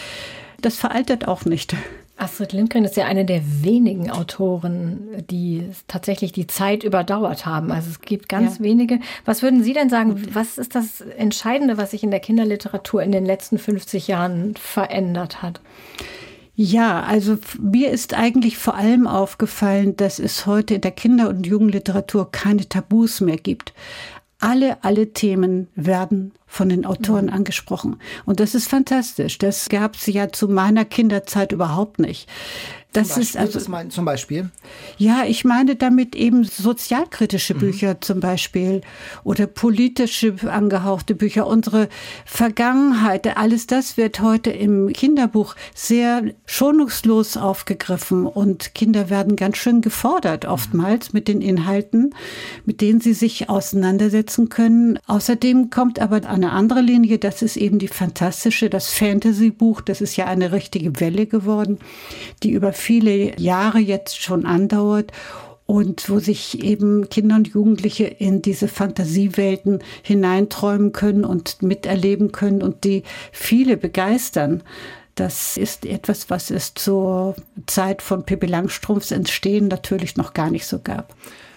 das veraltet auch nicht.
Astrid Lindgren ist ja eine der wenigen Autoren, die tatsächlich die Zeit überdauert haben. Also es gibt ganz ja. wenige. Was würden Sie denn sagen, was ist das Entscheidende, was sich in der Kinderliteratur in den letzten 50 Jahren verändert hat?
Ja, also mir ist eigentlich vor allem aufgefallen, dass es heute in der Kinder- und Jugendliteratur keine Tabus mehr gibt. Alle, alle Themen werden von den Autoren mhm. angesprochen. Und das ist fantastisch. Das gab es ja zu meiner Kinderzeit überhaupt nicht.
Das ist also zum Beispiel.
Ja, ich meine damit eben sozialkritische mhm. Bücher zum Beispiel oder politische angehauchte Bücher. Unsere Vergangenheit, alles das wird heute im Kinderbuch sehr schonungslos aufgegriffen und Kinder werden ganz schön gefordert oftmals mit den Inhalten, mit denen sie sich auseinandersetzen können. Außerdem kommt aber eine andere Linie, das ist eben die fantastische, das Fantasy-Buch. Das ist ja eine richtige Welle geworden, die über viele Jahre jetzt schon andauert und wo sich eben Kinder und Jugendliche in diese Fantasiewelten hineinträumen können und miterleben können und die viele begeistern. Das ist etwas, was es zur Zeit von Pippi Langstrumpfs Entstehen natürlich noch gar nicht so gab.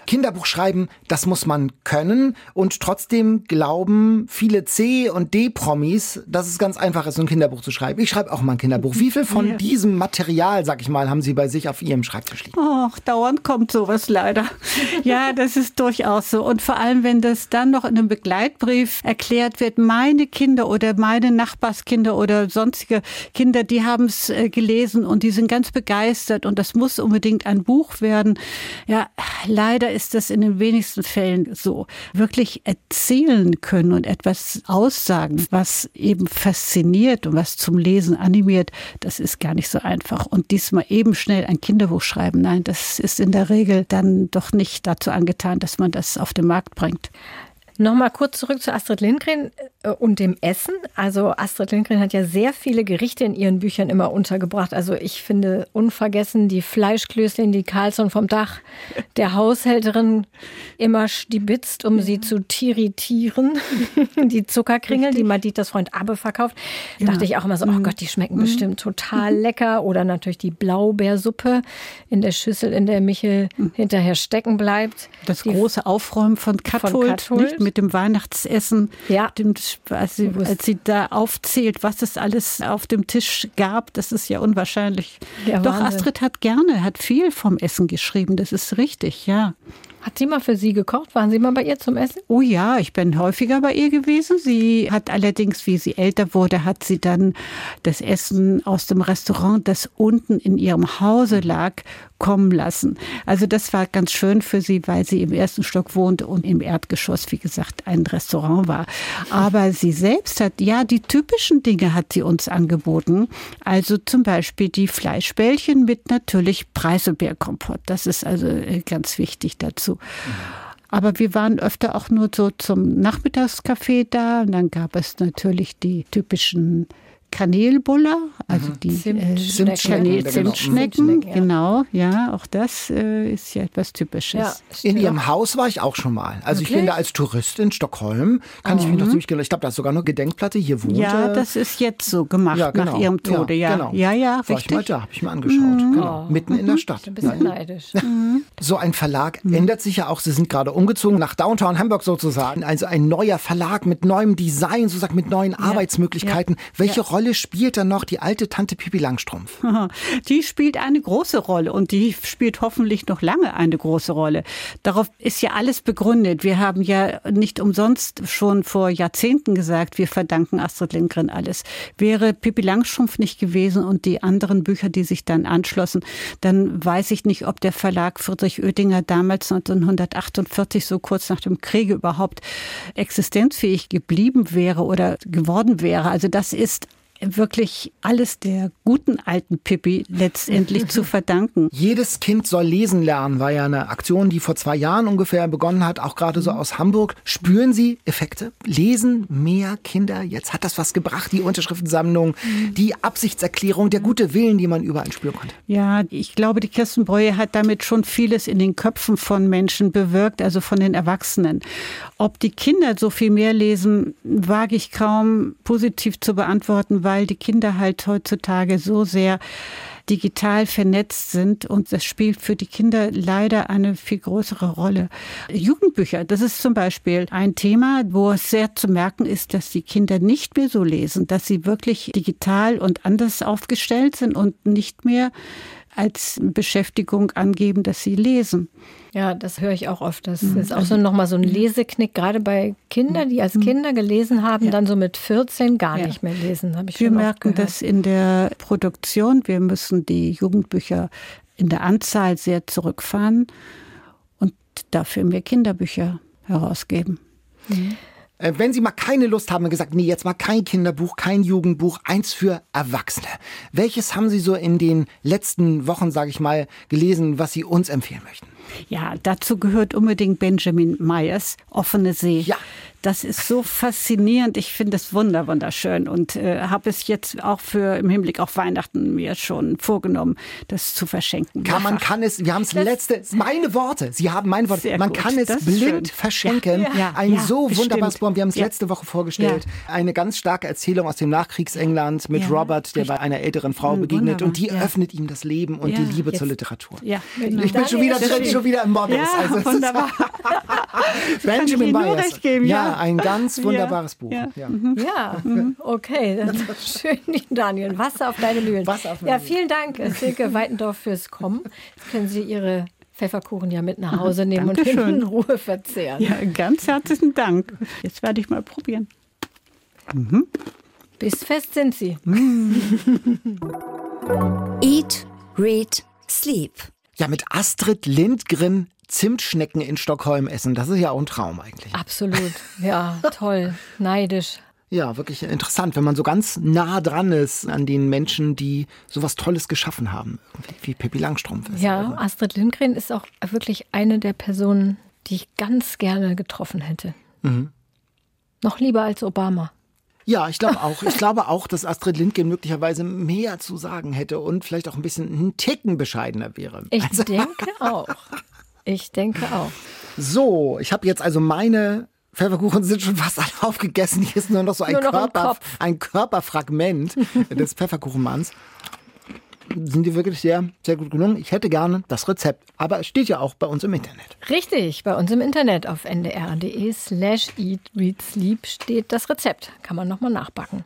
Kinderbuch schreiben, das muss man können und trotzdem glauben viele C- und D-Promis, dass es ganz einfach ist, ein Kinderbuch zu schreiben. Ich schreibe auch mal ein Kinderbuch. Wie viel von ja. diesem Material, sag ich mal, haben Sie bei sich auf Ihrem Schreibtisch liegen?
Ach, dauernd kommt sowas leider. <laughs> ja, das ist durchaus so. Und vor allem, wenn das dann noch in einem Begleitbrief erklärt wird, meine Kinder oder meine Nachbarskinder oder sonstige Kinder, die haben es äh, gelesen und die sind ganz begeistert und das muss unbedingt ein Buch werden. Ja, leider ist das in den wenigsten Fällen so. Wirklich erzählen können und etwas aussagen, was eben fasziniert und was zum Lesen animiert, das ist gar nicht so einfach. Und diesmal eben schnell ein Kinderbuch schreiben, nein, das ist in der Regel dann doch nicht dazu angetan, dass man das auf den Markt bringt.
Nochmal kurz zurück zu Astrid Lindgren äh, und dem Essen. Also Astrid Lindgren hat ja sehr viele Gerichte in ihren Büchern immer untergebracht. Also ich finde unvergessen die Fleischklößchen, die Carlson vom Dach der Haushälterin immer stibitzt, um ja. sie zu tiritieren. <laughs> die Zuckerkringel, Richtig. die Maditas Freund Abbe verkauft. Da ja. dachte ich auch immer so, oh Gott, die schmecken mhm. bestimmt total <laughs> lecker. Oder natürlich die Blaubeersuppe in der Schüssel, in der Michel mhm. hinterher stecken bleibt.
Das die große Aufräumen von Katholt, von Nicht, mit dem Weihnachtsessen. Ja. Dem, als, sie, als sie da aufzählt, was es alles auf dem Tisch gab, das ist ja unwahrscheinlich. Ja, Doch Wahnsinn. Astrid hat gerne, hat viel vom Essen geschrieben, das ist richtig, ja.
Hat sie mal für Sie gekocht? Waren Sie mal bei ihr zum Essen?
Oh ja, ich bin häufiger bei ihr gewesen. Sie hat allerdings, wie sie älter wurde, hat sie dann das Essen aus dem Restaurant, das unten in ihrem Hause lag, kommen lassen. Also das war ganz schön für sie, weil sie im ersten Stock wohnte und im Erdgeschoss, wie gesagt, ein Restaurant war. Aber sie selbst hat, ja, die typischen Dinge hat sie uns angeboten. Also zum Beispiel die Fleischbällchen mit natürlich Preiselbeerkompott. Das ist also äh, ganz wichtig dazu. Aber wir waren öfter auch nur so zum Nachmittagskaffee da und dann gab es natürlich die typischen Kanelbuller, also mhm. die äh, Zimtschnecken, Zimtschnecken, genau. genau. ja, auch das äh, ist ja etwas Typisches. Ja,
in Ihrem Haus war ich auch schon mal. Also Wirklich? ich bin da als Tourist in Stockholm, kann mhm. ich mich noch durchgehen. Ich glaube, da ist sogar eine Gedenkplatte, hier wohnt
Ja, das ist jetzt so gemacht ja, genau. nach Ihrem Tode, ja. Ja, genau. ja, ja
war richtig. ich mal da, habe ich mir angeschaut, mhm. genau. mitten in der mhm. Stadt.
Ein bisschen neidisch. <laughs>
Mhm. So ein Verlag mhm. ändert sich ja auch, Sie sind gerade umgezogen nach Downtown Hamburg sozusagen, also ein neuer Verlag mit neuem Design, sozusagen mit neuen Arbeitsmöglichkeiten. Welche Rolle Rolle spielt dann noch die alte Tante Pippi Langstrumpf? <laughs>
Die spielt eine große Rolle und die spielt hoffentlich noch lange eine große Rolle. Darauf ist ja alles begründet. Wir haben ja nicht umsonst schon vor Jahrzehnten gesagt, wir verdanken Astrid Lindgren alles. Wäre Pippi Langstrumpf nicht gewesen und die anderen Bücher, die sich dann anschlossen, dann weiß ich nicht, ob der Verlag Friedrich Oedinger damals 1948, so kurz nach dem Kriege überhaupt existenzfähig geblieben wäre oder geworden wäre. Also das ist wirklich alles der guten alten Pippi letztendlich zu verdanken. <laughs>
Jedes Kind soll lesen lernen, war ja eine Aktion, die vor zwei Jahren ungefähr begonnen hat, auch gerade so aus Hamburg. Spüren Sie Effekte? Lesen mehr Kinder? Jetzt hat das was gebracht, die Unterschriftensammlung, die Absichtserklärung, der gute Willen, die man überall spüren konnte.
Ja, ich glaube, die Kirsten Breuer hat damit schon vieles in den Köpfen von Menschen bewirkt, also von den Erwachsenen. Ob die Kinder so viel mehr lesen, wage ich kaum positiv zu beantworten, weil weil die Kinder halt heutzutage so sehr digital vernetzt sind und das spielt für die Kinder leider eine viel größere Rolle. Jugendbücher, das ist zum Beispiel ein Thema, wo es sehr zu merken ist, dass die Kinder nicht mehr so lesen, dass sie wirklich digital und anders aufgestellt sind und nicht mehr als Beschäftigung angeben, dass sie lesen.
Ja, das höre ich auch oft. Das mhm. ist auch so nochmal so ein Leseknick, gerade bei Kindern, die als mhm. Kinder gelesen haben, ja. dann so mit 14 gar ja. nicht mehr lesen, habe ich
Wir merken das in der Produktion. Wir müssen die Jugendbücher in der Anzahl sehr zurückfahren und dafür mehr Kinderbücher herausgeben.
Mhm. Äh, wenn Sie mal keine Lust haben, gesagt, nee, jetzt mal kein Kinderbuch, kein Jugendbuch, eins für Erwachsene. Welches haben Sie so in den letzten Wochen, sage ich mal, gelesen, was Sie uns empfehlen möchten?
Ja, dazu gehört unbedingt Benjamin Myers, Offene See.
Ja.
Das ist so faszinierend. Ich finde es wunder wunderschön und äh, habe es jetzt auch für im Hinblick auf Weihnachten mir schon vorgenommen, das zu verschenken.
Kann, man kann es, wir haben es letzte, meine Worte, Sie haben meine Worte, man gut. kann es blind verschenken. Ja, ja, Ein ja, so bestimmt. wunderbares Buch. Wir haben es letzte Woche vorgestellt. Eine ganz starke Erzählung aus dem Nachkriegsengland mit Robert, der bei einer älteren Frau begegnet Wunderbar. und die öffnet ihm das Leben und die Liebe jetzt. zur Literatur.
Ja,
genau. Ich bin schon wieder drin, schon wieder im Modus. Ja,
also, wunderbar. <laughs>
Benjamin Myers. ja ein ganz wunderbares Buch.
Ja, ja. Mhm. ja. Mhm. okay. <laughs> Das ist <laughs> schön, Daniel. Wasser auf deine Mühlen. Wasser auf meine ja, vielen Dank, Silke Weitendorf, fürs Kommen. Jetzt können Sie Ihre Pfefferkuchen ja mit nach Hause nehmen und in Ruhe verzehren.
Ja, ganz herzlichen Dank. Jetzt werde ich mal probieren. Mhm.
fest sind Sie.
Eat, Read, Sleep.
Ja, mit Astrid Lindgren Zimtschnecken in Stockholm essen. Das ist ja auch ein Traum eigentlich.
Absolut. Ja, <laughs> toll. Neidisch.
Ja, wirklich interessant, wenn man so ganz nah dran ist an den Menschen, die sowas Tolles geschaffen haben, wie Pippi Langstrumpf.
Ist ja, also. Astrid Lindgren ist auch wirklich eine der Personen, die ich ganz gerne getroffen hätte. Mhm. Noch lieber als Obama.
Ja, ich glaube auch. Ich glaube auch, dass Astrid Lindgren möglicherweise mehr zu sagen hätte und vielleicht auch ein bisschen einen Ticken bescheidener wäre.
Ich also. denke auch. Ich denke auch.
So, ich habe jetzt also meine Pfefferkuchen sind schon fast alle aufgegessen. Hier ist nur noch so ein, nur Körper, ein, ein Körperfragment des Pfefferkuchenmanns. Sind die wirklich sehr, sehr gut gelungen? Ich hätte gerne das Rezept. Aber es steht ja auch bei uns im Internet.
Richtig, bei uns im Internet auf ndr.de slash eat, read, sleep steht das Rezept. Kann man nochmal nachbacken.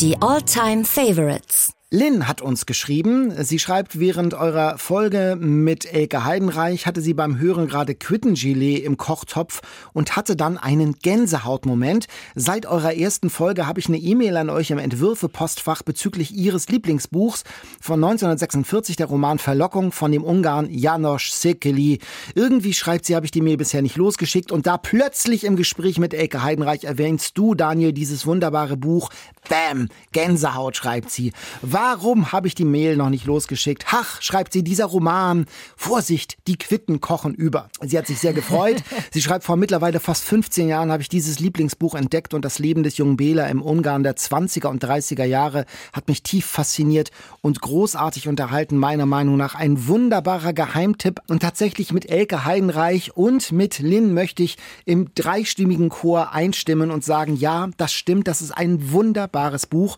Die All-Time Favorites.
Lynn hat uns geschrieben. Sie schreibt, während eurer Folge mit Elke Heidenreich hatte sie beim Hören gerade Quittengelee im Kochtopf und hatte dann einen Gänsehautmoment. Seit eurer ersten Folge habe ich eine E-Mail an euch im Entwürfe-Postfach bezüglich ihres Lieblingsbuchs von 1946, der Roman Verlockung von dem Ungarn Janos Sekeli. Irgendwie schreibt sie, habe ich die Mail bisher nicht losgeschickt und da plötzlich im Gespräch mit Elke Heidenreich erwähnst du, Daniel, dieses wunderbare Buch. Bam! Gänsehaut, schreibt sie. Warum habe ich die Mail noch nicht losgeschickt? Hach, schreibt sie, dieser Roman. Vorsicht, die Quitten kochen über. Sie hat sich sehr gefreut. <laughs> sie schreibt, vor mittlerweile fast 15 Jahren habe ich dieses Lieblingsbuch entdeckt und das Leben des jungen Bela im Ungarn der 20er und 30er Jahre hat mich tief fasziniert und großartig unterhalten, meiner Meinung nach. Ein wunderbarer Geheimtipp und tatsächlich mit Elke Heidenreich und mit Lynn möchte ich im dreistimmigen Chor einstimmen und sagen, ja, das stimmt, das ist ein wunderbares Buch.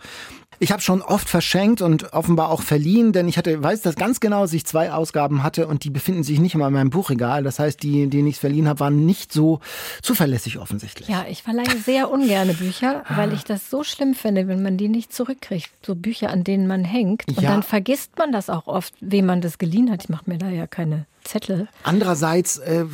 Ich habe schon oft verschenkt und offenbar auch verliehen, denn ich hatte, weiß das ganz genau, dass ich zwei Ausgaben hatte und die befinden sich nicht immer in meinem Buchregal. Das heißt, die, die ich verliehen habe, waren nicht so zuverlässig offensichtlich.
Ja, ich verleihe sehr ungerne Bücher, weil ich das so schlimm finde, wenn man die nicht zurückkriegt. So Bücher, an denen man hängt. Und ja. dann vergisst man das auch oft, wem man das geliehen hat. Ich mache mir da ja keine Zettel.
Andererseits äh,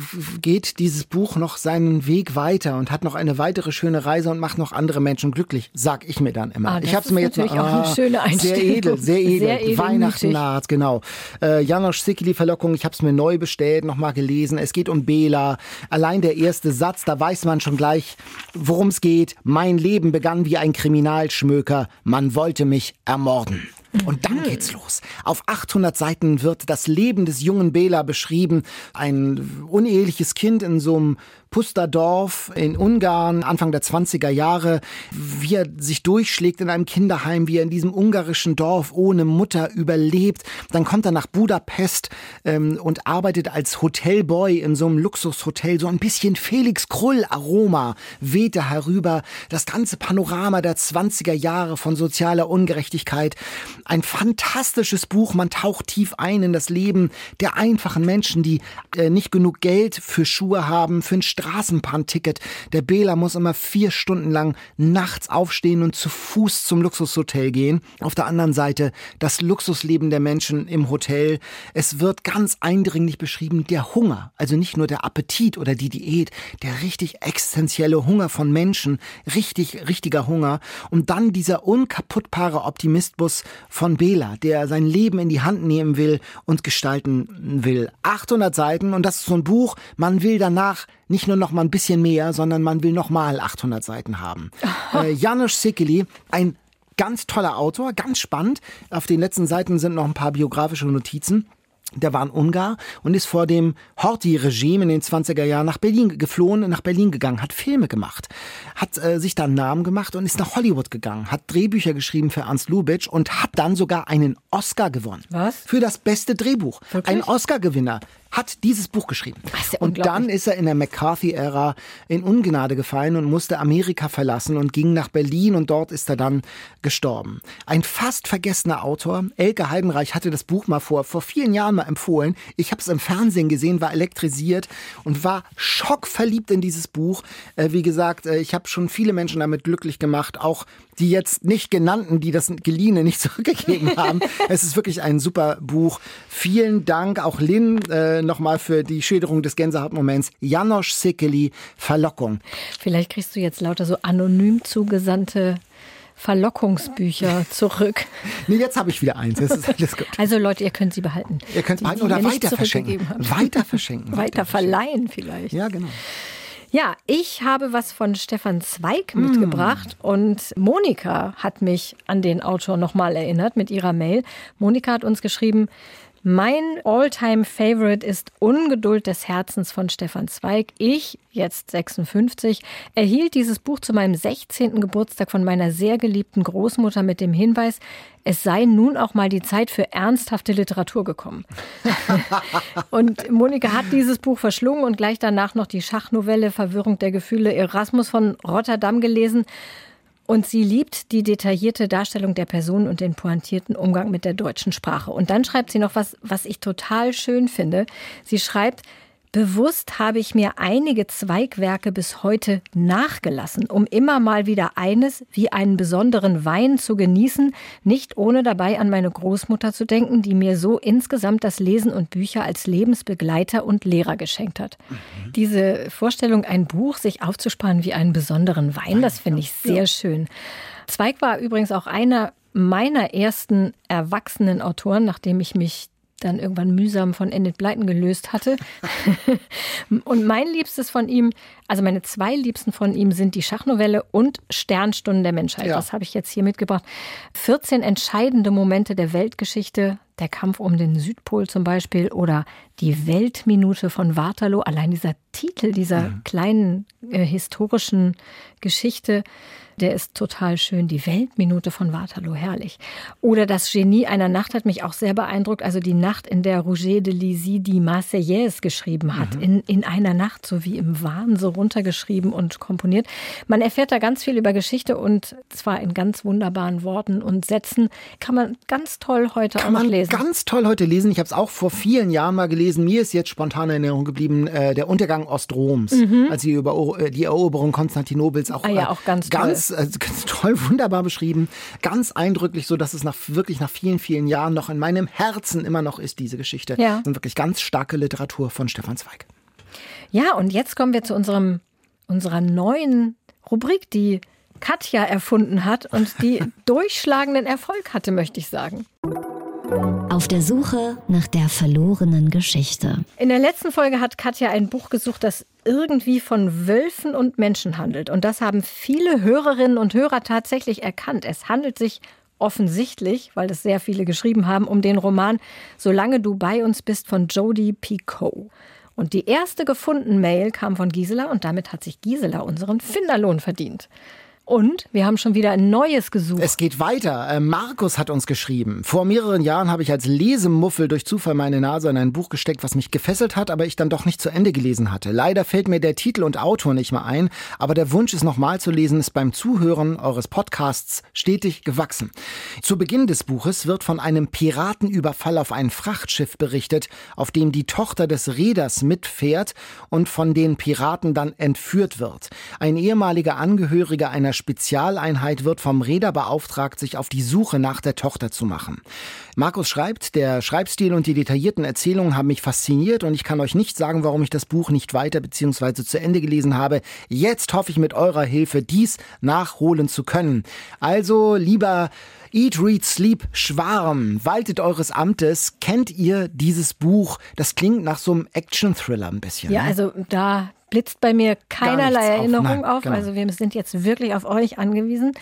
geht dieses Buch noch seinen Weg weiter und hat noch eine weitere schöne Reise und macht noch andere Menschen glücklich, sag ich mir dann immer.
Ah,
ich habe
es mir jetzt noch, auch ah, schöne
Sehr edel, sehr edel. Sehr edel Weihnachten naht, genau. Äh, Janosch Sikili Verlockung, ich habe es mir neu bestellt, nochmal gelesen. Es geht um Bela. Allein der erste Satz, da weiß man schon gleich, worum es geht. Mein Leben begann wie ein Kriminalschmöker. Man wollte mich ermorden. Und dann geht's los. Auf 800 Seiten wird das Leben des jungen Bela beschrieben. Ein uneheliches Kind in so einem Pusterdorf in Ungarn, Anfang der 20er Jahre, wie er sich durchschlägt in einem Kinderheim, wie er in diesem ungarischen Dorf ohne Mutter überlebt. Dann kommt er nach Budapest ähm, und arbeitet als Hotelboy in so einem Luxushotel. So ein bisschen Felix Krull-Aroma weht er herüber. Das ganze Panorama der 20er Jahre von sozialer Ungerechtigkeit. Ein fantastisches Buch. Man taucht tief ein in das Leben der einfachen Menschen, die äh, nicht genug Geld für Schuhe haben, für ein Straßenbahnticket. Der Bela muss immer vier Stunden lang nachts aufstehen und zu Fuß zum Luxushotel gehen. Auf der anderen Seite das Luxusleben der Menschen im Hotel. Es wird ganz eindringlich beschrieben, der Hunger, also nicht nur der Appetit oder die Diät, der richtig existenzielle Hunger von Menschen, richtig, richtiger Hunger. Und dann dieser unkaputtbare Optimismus von Bela, der sein Leben in die Hand nehmen will und gestalten will. 800 Seiten und das ist so ein Buch, man will danach nicht nur noch mal ein bisschen mehr, sondern man will noch mal 800 Seiten haben. <laughs> äh, Janusz Sikeli, ein ganz toller Autor, ganz spannend. Auf den letzten Seiten sind noch ein paar biografische Notizen. Der war ein Ungar und ist vor dem Horthy-Regime in den 20er Jahren nach Berlin geflohen, nach Berlin gegangen, hat Filme gemacht, hat äh, sich da einen Namen gemacht und ist nach Hollywood gegangen, hat Drehbücher geschrieben für Ernst Lubitsch und hat dann sogar einen Oscar gewonnen.
Was?
Für das beste Drehbuch. Wirklich? Ein Oscar-Gewinner hat dieses Buch geschrieben.
Ja
und dann ist er in der McCarthy-Ära in Ungnade gefallen und musste Amerika verlassen und ging nach Berlin und dort ist er dann gestorben. Ein fast vergessener Autor. Elke Heidenreich hatte das Buch mal vor, vor vielen Jahren mal empfohlen. Ich habe es im Fernsehen gesehen, war elektrisiert und war schockverliebt in dieses Buch. Äh, wie gesagt, äh, ich habe schon viele Menschen damit glücklich gemacht, auch die jetzt nicht genannten, die das Geliehene nicht <laughs> zurückgegeben haben. es ist wirklich ein super Buch. Vielen Dank auch Lynn äh, nochmal für die Schilderung des Gänsehautmoments. Janosch Sikeli, Verlockung.
Vielleicht kriegst du jetzt lauter so anonym zugesandte Verlockungsbücher <laughs> zurück.
nee, jetzt habe ich wieder eins.
Also Leute, ihr könnt sie behalten.
Ihr könnt sie behalten oder <laughs> weiter verschenken.
Weiter verschenken. weiter verleihen vielleicht.
Ja, genau.
Ja, ich habe was von Stefan Zweig mm. mitgebracht und Monika hat mich an den Autor nochmal erinnert mit ihrer Mail. Monika hat uns geschrieben, Mein Alltime favorite ist Ungeduld des Herzens von Stefan Zweig. Ich, jetzt 56, erhielt dieses Buch zu meinem 16. Geburtstag von meiner sehr geliebten Großmutter mit dem Hinweis, es sei nun auch mal die Zeit für ernsthafte Literatur gekommen. <laughs> und Monika hat dieses Buch verschlungen und gleich danach noch die Schachnovelle Verwirrung der Gefühle Erasmus von Rotterdam gelesen. Und sie liebt die detaillierte Darstellung der Person und den pointierten Umgang mit der deutschen Sprache. Und dann schreibt sie noch was, was ich total schön finde. Sie schreibt, Bewusst habe ich mir einige Zweigwerke bis heute nachgelassen, um immer mal wieder eines wie einen besonderen Wein zu genießen, nicht ohne dabei an meine Großmutter zu denken, die mir so insgesamt das Lesen und Bücher als Lebensbegleiter und Lehrer geschenkt hat. Mhm. Diese Vorstellung, ein Buch sich aufzusparen wie einen besonderen Wein, das finde ich sehr schön. Zweig war übrigens auch einer meiner ersten erwachsenen Autoren, nachdem ich mich dann irgendwann mühsam von Enid Blyton gelöst hatte. <laughs> und mein Liebstes von ihm, also meine zwei Liebsten von ihm sind die Schachnovelle und Sternstunden der Menschheit. Ja. Das habe ich jetzt hier mitgebracht. 14 entscheidende Momente der Weltgeschichte, der Kampf um den Südpol zum Beispiel oder die Weltminute von Waterloo. Allein dieser Titel dieser mhm. kleinen äh, historischen Geschichte der ist total schön. Die Weltminute von Waterloo, herrlich. Oder das Genie einer Nacht hat mich auch sehr beeindruckt. Also die Nacht, in der Roger de Lisy die Marseillaise geschrieben hat. Mhm. In, in einer Nacht, so wie im Wahn, so runtergeschrieben und komponiert. Man erfährt da ganz viel über Geschichte und zwar in ganz wunderbaren Worten und Sätzen. Kann man ganz toll heute Kann auch noch lesen.
Ganz toll heute lesen. Ich habe es auch vor vielen Jahren mal gelesen. Mir ist jetzt spontan in Erinnerung geblieben, äh, der Untergang Ostroms, mhm. als sie über äh, die Eroberung Konstantinopels auch,
ah ja, auch ganz, ganz
also <laughs> ganz toll, wunderbar beschrieben, ganz eindrücklich, so dass es nach wirklich nach vielen, vielen Jahren noch in meinem Herzen immer noch ist, diese Geschichte. Ja. Und wirklich ganz starke Literatur von Stefan Zweig.
Ja, und jetzt kommen wir zu unserem, unserer neuen Rubrik, die Katja erfunden hat und die <laughs> durchschlagenden Erfolg hatte, möchte ich sagen.
Auf der Suche nach der verlorenen Geschichte.
In der letzten Folge hat Katja ein Buch gesucht, das irgendwie von Wölfen und Menschen handelt. Und das haben viele Hörerinnen und Hörer tatsächlich erkannt. Es handelt sich offensichtlich, weil das sehr viele geschrieben haben, um den Roman Solange du bei uns bist von Jodie Picot. Und die erste gefundene Mail kam von Gisela und damit hat sich Gisela unseren Finderlohn verdient. Und wir haben schon wieder ein neues gesucht.
Es geht weiter. Äh, Markus hat uns geschrieben. Vor mehreren Jahren habe ich als Lesemuffel durch Zufall meine Nase in ein Buch gesteckt, was mich gefesselt hat, aber ich dann doch nicht zu Ende gelesen hatte. Leider fällt mir der Titel und Autor nicht mehr ein, aber der Wunsch, es nochmal zu lesen, ist beim Zuhören eures Podcasts stetig gewachsen. Zu Beginn des Buches wird von einem Piratenüberfall auf ein Frachtschiff berichtet, auf dem die Tochter des Reeders mitfährt und von den Piraten dann entführt wird. Ein ehemaliger Angehöriger einer Spezialeinheit wird vom Räder beauftragt, sich auf die Suche nach der Tochter zu machen. Markus schreibt, der Schreibstil und die detaillierten Erzählungen haben mich fasziniert und ich kann euch nicht sagen, warum ich das Buch nicht weiter bzw. zu Ende gelesen habe. Jetzt hoffe ich mit eurer Hilfe, dies nachholen zu können. Also, lieber Eat, Read, Sleep, Schwarm, waltet eures Amtes. Kennt ihr dieses Buch? Das klingt nach so einem Action-Thriller ein bisschen.
Ja,
ne?
also da blitzt bei mir keinerlei Erinnerung auf. Nein, auf. Genau. Also wir sind jetzt wirklich auf euch angewiesen.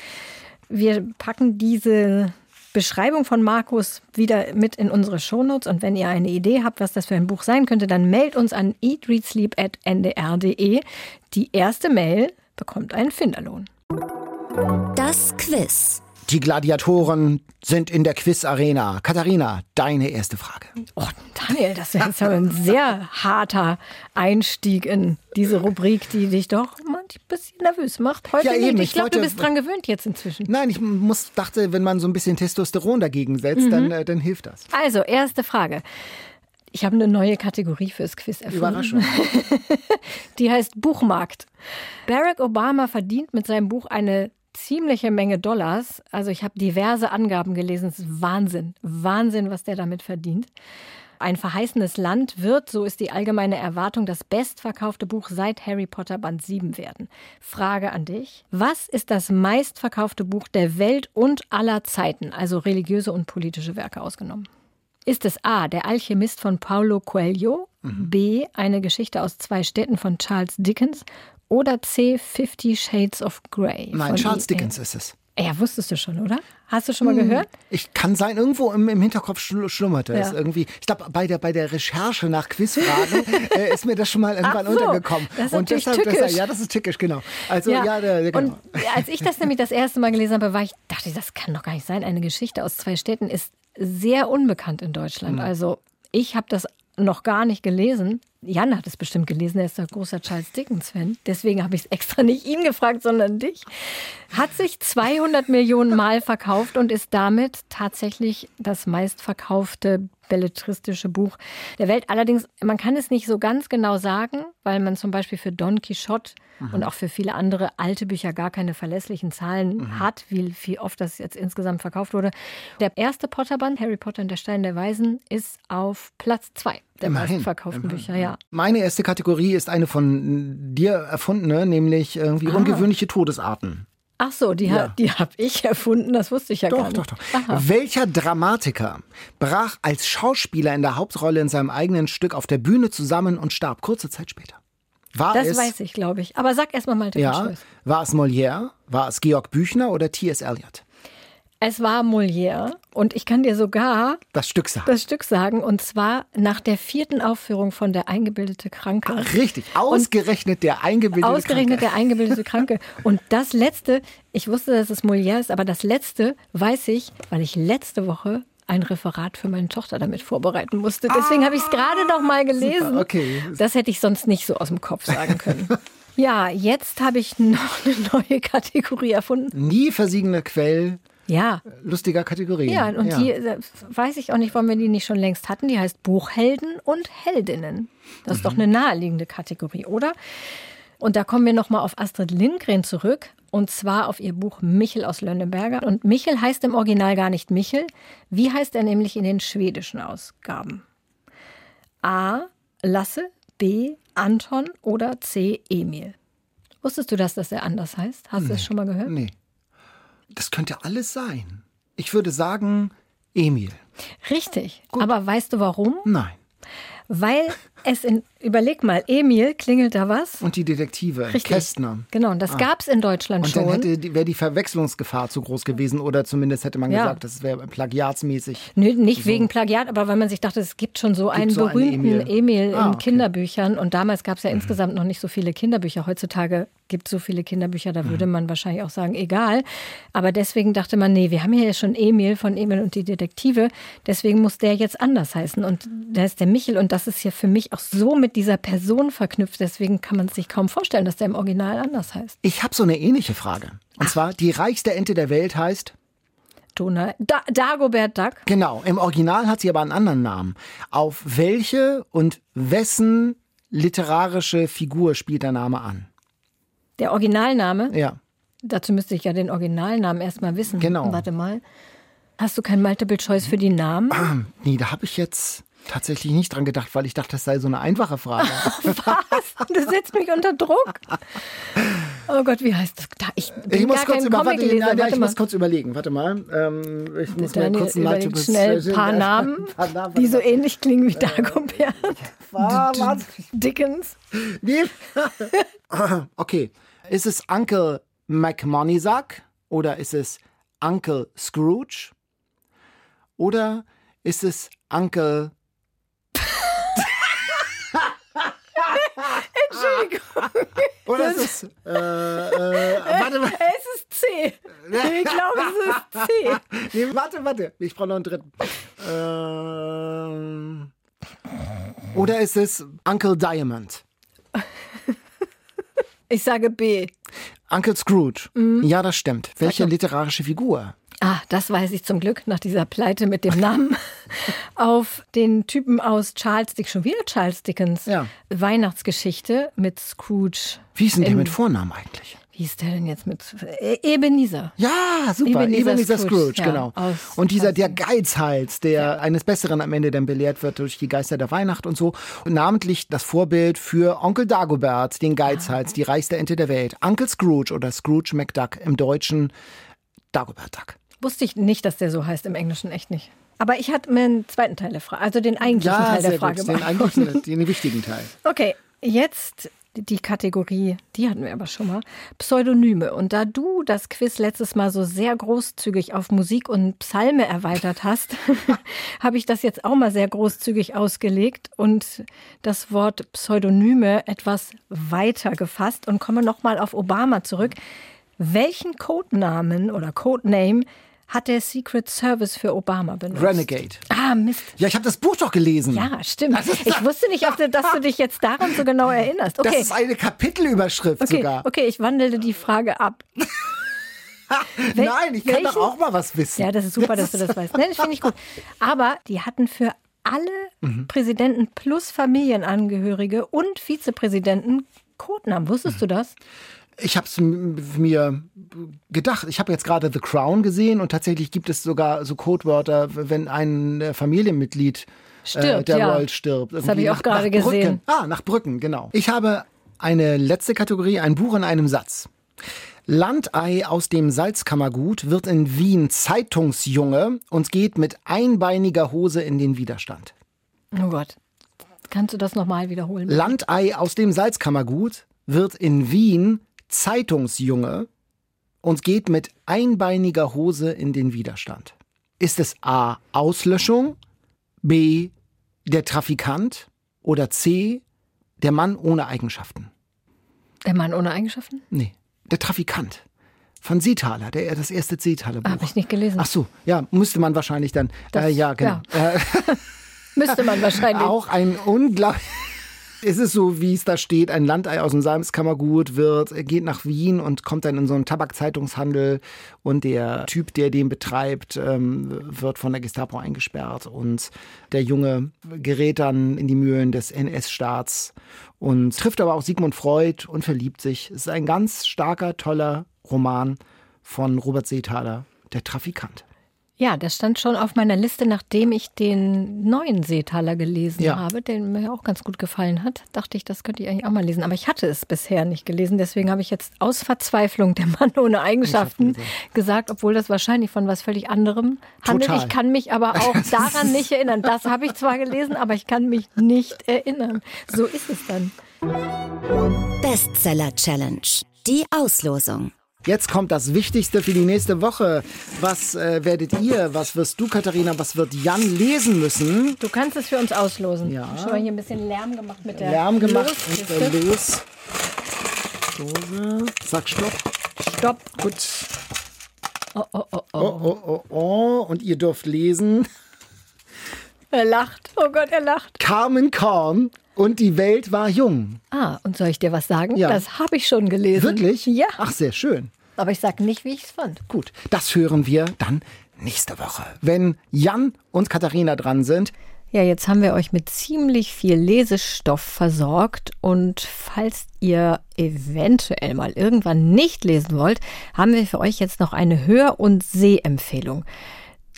Wir packen diese Beschreibung von Markus wieder mit in unsere Shownotes. Und wenn ihr eine Idee habt, was das für ein Buch sein könnte, dann meldet uns an eatreadsleep.ndr.de. Die erste Mail bekommt einen Finderlohn.
Das Quiz.
Die Gladiatoren sind in der Quiz-Arena. Katharina, deine erste Frage.
Oh, Daniel, das ist jetzt ein sehr harter Einstieg in diese Rubrik, die dich doch manchmal ein bisschen nervös macht. Heute ja, eben. Ich, ich glaube, du bist dran gewöhnt jetzt inzwischen.
Nein, ich muss, dachte, wenn man so ein bisschen Testosteron dagegen setzt, mhm. dann, äh, dann hilft das.
Also, erste Frage. Ich habe eine neue Kategorie fürs Quiz erfunden.
Überraschung. <laughs>
Die heißt Buchmarkt. Barack Obama verdient mit seinem Buch eine ziemliche Menge Dollars. Also ich habe diverse Angaben gelesen. Es ist Wahnsinn. Wahnsinn, was der damit verdient. Ein verheißenes Land wird, so ist die allgemeine Erwartung, das bestverkaufte Buch seit Harry Potter Band 7 werden. Frage an dich. Was ist das meistverkaufte Buch der Welt und aller Zeiten, also religiöse und politische Werke ausgenommen? Ist es A, der Alchemist von Paulo Coelho, mhm. B, eine Geschichte aus zwei Städten von Charles Dickens oder C, Fifty Shades of Grey?
Nein, Charles Dickens ist es.
Ja, wusstest du schon, oder? Hast du schon mal gehört?
Ich kann sein, irgendwo im, im Hinterkopf schl- schlummerte es
Ja.
irgendwie. Ich glaube, bei der, bei der Recherche nach Quizfragen <laughs> äh, ist mir das schon mal irgendwann
Ach so,
untergekommen.
das ist
Und deshalb, deshalb,
tückisch.
ja, das ist tückisch, genau. Also, ja, der, der, genau.
Und als ich das nämlich das erste Mal gelesen habe, war ich, dachte ich, das kann doch gar nicht sein. Eine Geschichte aus zwei Städten ist sehr unbekannt in. Deutschland. Also ich habe das noch gar nicht gelesen. Jan hat es bestimmt gelesen, er ist ein großer Charles Dickens-Fan. Deswegen habe ich es extra nicht ihn gefragt, sondern dich. Hat sich 200 Millionen Mal verkauft und ist damit tatsächlich das meistverkaufte belletristische Buch der Welt. Allerdings, man kann es nicht so ganz genau sagen, weil man zum Beispiel für Don Quixote und auch für viele andere alte Bücher gar keine verlässlichen Zahlen hat, wie, wie oft das jetzt insgesamt verkauft wurde. Der erste Potterband, Harry Potter und der Stein der Weisen, ist auf Platz zwei der
Immerhin,
meistverkauften
immerhin.
Bücher, ja.
Meine erste Kategorie ist eine von dir erfundene, nämlich irgendwie
Ah.
ungewöhnliche Todesarten.
Ach so, die,
Ja.
die habe ich erfunden, das wusste ich ja gar
Doch,
nicht.
doch, doch.
Aha.
Welcher Dramatiker brach als Schauspieler in der Hauptrolle in seinem eigenen Stück auf der Bühne zusammen und starb kurze Zeit später? War
Das
es,
weiß ich, glaube ich. Aber sag erst mal Malte
ja, war es Molière, war es Georg Büchner oder T.S. Eliot?
Es war Molière und ich kann dir sogar
Das Stück sagt.
das Stück sagen und zwar nach der vierten Aufführung von Der eingebildete Kranke.
Richtig, ausgerechnet der eingebildete
Ausgerechnet
Kranke.
der eingebildete Kranke. Und das letzte, ich wusste, dass es Molière ist, aber das letzte weiß ich, weil ich letzte Woche ein Referat für meine Tochter damit vorbereiten musste. Deswegen habe ich es gerade noch mal gelesen.
super, okay.
Das hätte ich sonst nicht so aus dem Kopf sagen können. <laughs> Ja, jetzt habe ich noch eine neue Kategorie erfunden.
Nie versiegender Quell
Ja,
lustiger Kategorien.
ja, und die äh, weiß ich auch nicht, warum wir die nicht schon längst hatten. Die heißt Buchhelden und Heldinnen. Das ist doch eine naheliegende Kategorie, oder? Und da kommen wir nochmal auf Astrid Lindgren zurück. Und zwar auf ihr Buch Michel aus Lönneberger. Und Michel heißt im Original gar nicht Michel. Wie heißt er nämlich in den schwedischen Ausgaben? A. Lasse, B. Anton oder C. Emil? Wusstest du das, dass er anders heißt? Hast du das schon mal gehört?
Nee. Das könnte alles sein. Ich würde sagen, Emil.
Richtig. Aber weißt du warum?
Nein.
Weil es in, überleg mal, Emil, klingelt da was?
Und die Detektive,
Richtig.
Kästner.
Genau, und das gab's in Deutschland
Und
schon.
dann hätte die- wäre die Verwechslungsgefahr zu groß gewesen oder zumindest hätte man
Ja.
gesagt, das wäre plagiatsmäßig.
Nö, nicht wegen Plagiat, aber weil man sich dachte, es gibt schon so einen
so einen
berühmten
Emil.
Emil,
Ah,
in
okay.
Kinderbüchern. Und damals gab es ja insgesamt noch nicht so viele Kinderbücher. Heutzutage gibt es so viele Kinderbücher, da würde man wahrscheinlich auch sagen, egal. Aber deswegen dachte man, nee, wir haben hier ja schon Emil von Emil und die Detektive. Deswegen muss der jetzt anders heißen. Und der ist der Michel. Und das ist hier für mich auch so mit dieser Person verknüpft. Deswegen kann man sich kaum vorstellen, dass der im Original anders heißt.
Ich habe so eine ähnliche Frage. Und zwar, die reichste Ente der Welt heißt,
Donald, da Dagobert Duck.
genau, im Original hat sie aber einen anderen Namen. Auf welche und wessen literarische Figur spielt der Name an?
Der Originalname.
Ja.
Dazu müsste ich ja den Originalnamen erstmal wissen.
Genau.
Warte mal. Hast du kein Multiple Choice für die Namen? <clears throat>
Nee, da habe ich jetzt tatsächlich nicht dran gedacht, weil ich dachte, das sei so eine einfache Frage. <laughs>
Was? Du setzt mich unter Druck. Oh Gott, wie heißt das? Da, ich bin
Ich muss
gar
kurz über, warte, nein, nein,
Warte
ich
mal.
muss kurz überlegen. Warte mal. Ähm, ich muss mir
Daniel
kurz ein
überlegt
Multiple-
schnell ein <laughs> paar Namen,
Paar Namen.
die so ähnlich klingen wie Dagobert. <laughs>
Warte.
Dickens.
Nee. okay. Ist es Uncle McMoneysack oder ist es Uncle Scrooge? Oder ist es Uncle.
Entschuldigung. <laughs>
Oder ist es. Äh, äh, warte mal. <laughs>
Es ist C. Ich glaube, es ist C. <laughs>
Nee, warte, warte. Ich brauche noch einen dritten. Ähm, oder ist es Uncle Diamond?
Ich sage B.
Uncle Scrooge.
Mhm.
Ja, das stimmt. Welche literarische Figur?
Ah, das weiß ich zum Glück nach dieser Pleite mit dem Namen. <laughs> Auf den Typen aus Charles Dickens, schon wieder Charles Dickens.
Ja.
Weihnachtsgeschichte mit Scrooge.
Wie ist denn der mit Vornamen eigentlich?
Wie ist der denn jetzt mit E- Ebenezer?
Ja, super.
Ebenezer
Ebenezer,
Scrooge,
Scrooge,
ja,
genau. Und dieser, der. Geizhals, der eines Besseren am Ende dann belehrt wird durch die Geister der Weihnacht und so. Und namentlich das Vorbild für Onkel Dagobert, den Geizhals, die reichste Ente der Welt. Uncle Scrooge oder Scrooge McDuck im Deutschen Dagobert Duck.
Wusste ich nicht, dass der so heißt im Englischen, echt nicht. Aber ich hatte mir einen zweiten Teil der Frage, also den eigentlichen
Ja,
Teil der Frage
gut. Den, eigentlichen, den wichtigen Teil.
Okay, jetzt die Kategorie, die hatten wir aber schon mal, Pseudonyme. Und da du das Quiz letztes Mal so sehr großzügig auf Musik und Psalme erweitert hast, <laughs> habe ich das jetzt auch mal sehr großzügig ausgelegt und das Wort Pseudonyme etwas weiter gefasst und komme nochmal auf Obama zurück. Welchen Codenamen oder Codename hat der Secret Service für Obama benutzt.
Renegade.
Ah, Mist.
Ja, ich habe das Buch doch gelesen.
Ja, stimmt. Ich wusste nicht, ob du, dass du dich jetzt daran so genau erinnerst. Okay.
Das ist eine Kapitelüberschrift
okay,
sogar.
Okay, ich wandelte die Frage ab. <laughs>
Wel Nein, ich kann welchen? doch auch mal was wissen.
Ja, das ist super, dass du das weißt. Nein, das finde ich gut. Aber die hatten für alle mhm. Präsidenten plus Familienangehörige und Vizepräsidenten Codenamen. Wusstest mhm. du das?
Ich habe es mir gedacht. Ich habe jetzt gerade The Crown gesehen und tatsächlich gibt es sogar so Codewörter, wenn ein äh, Familienmitglied äh, stirbt, äh, der ja. Royal stirbt.
Das habe ich auch gerade gesehen.
Ah, nach Brücken, genau. Ich habe eine letzte Kategorie, ein Buch in einem Satz. Landei aus dem Salzkammergut wird in Wien Zeitungsjunge und geht mit einbeiniger Hose in den Widerstand.
Oh Gott. Kannst du das nochmal wiederholen?
Landei aus dem Salzkammergut wird in Wien Zeitungsjunge und geht mit einbeiniger Hose in den Widerstand. Ist es A. Auslöschung, B. der Trafikant oder C. der Mann ohne Eigenschaften?
Der Mann ohne Eigenschaften?
Nee, der Trafikant. Von Seethaler, der das erste Seethaler Buch.
Habe ich nicht gelesen.
Ach so, ja, müsste man wahrscheinlich dann. Das, äh, ja, genau. Ja. <laughs>
Müsste man wahrscheinlich.
Auch ein unglaublich <laughs> ist es so, wie es da steht, ein Landei aus dem Salzkammergut wird, geht nach Wien und kommt dann in so einen Tabakzeitungshandel und der Typ, der den betreibt, ähm, wird von der Gestapo eingesperrt und der Junge gerät dann in die Mühlen des NS-Staats und trifft aber auch Sigmund Freud und verliebt sich. Es ist ein ganz starker, toller Roman von Robert Seethaler, der Trafikant.
Ja, das stand schon auf meiner Liste, nachdem ich den neuen Seetaler gelesen ja. habe, der mir auch ganz gut gefallen hat. Dachte ich, das könnte ich eigentlich auch mal lesen. Aber ich hatte es bisher nicht gelesen. Deswegen habe ich jetzt aus Verzweiflung der Mann ohne Eigenschaften gesagt, obwohl das wahrscheinlich von was völlig anderem handelt. Total. Ich kann mich aber <laughs> auch daran nicht erinnern. Das habe ich zwar gelesen, aber ich kann mich nicht erinnern. So ist es dann.
Bestseller Challenge. Die Auslosung.
Jetzt kommt das Wichtigste für die nächste Woche. Was äh, werdet ihr, was wirst du, Katharina, was wird Jan lesen müssen?
Du kannst es für uns auslosen. Ja. Ich habe schon mal hier ein bisschen Lärm gemacht mit der
Lärm gemacht und der Los. Dose. Sag Stopp.
Stopp.
Gut. Oh, oh, oh, oh. Oh, oh, oh, oh. Und ihr dürft lesen.
Er lacht. Oh Gott, er lacht.
Carmen Korn und die Welt war jung.
Ah, und soll ich dir was sagen? Ja. Das habe ich schon gelesen.
Wirklich?
Ja.
Ach, sehr schön.
Aber ich sage nicht, wie ich es fand.
Gut, das hören wir dann nächste Woche, wenn Jan und Katharina dran sind.
Ja, jetzt haben wir euch mit ziemlich viel Lesestoff versorgt und falls ihr eventuell mal irgendwann nicht lesen wollt, haben wir für euch jetzt noch eine Hör- und Sehempfehlung.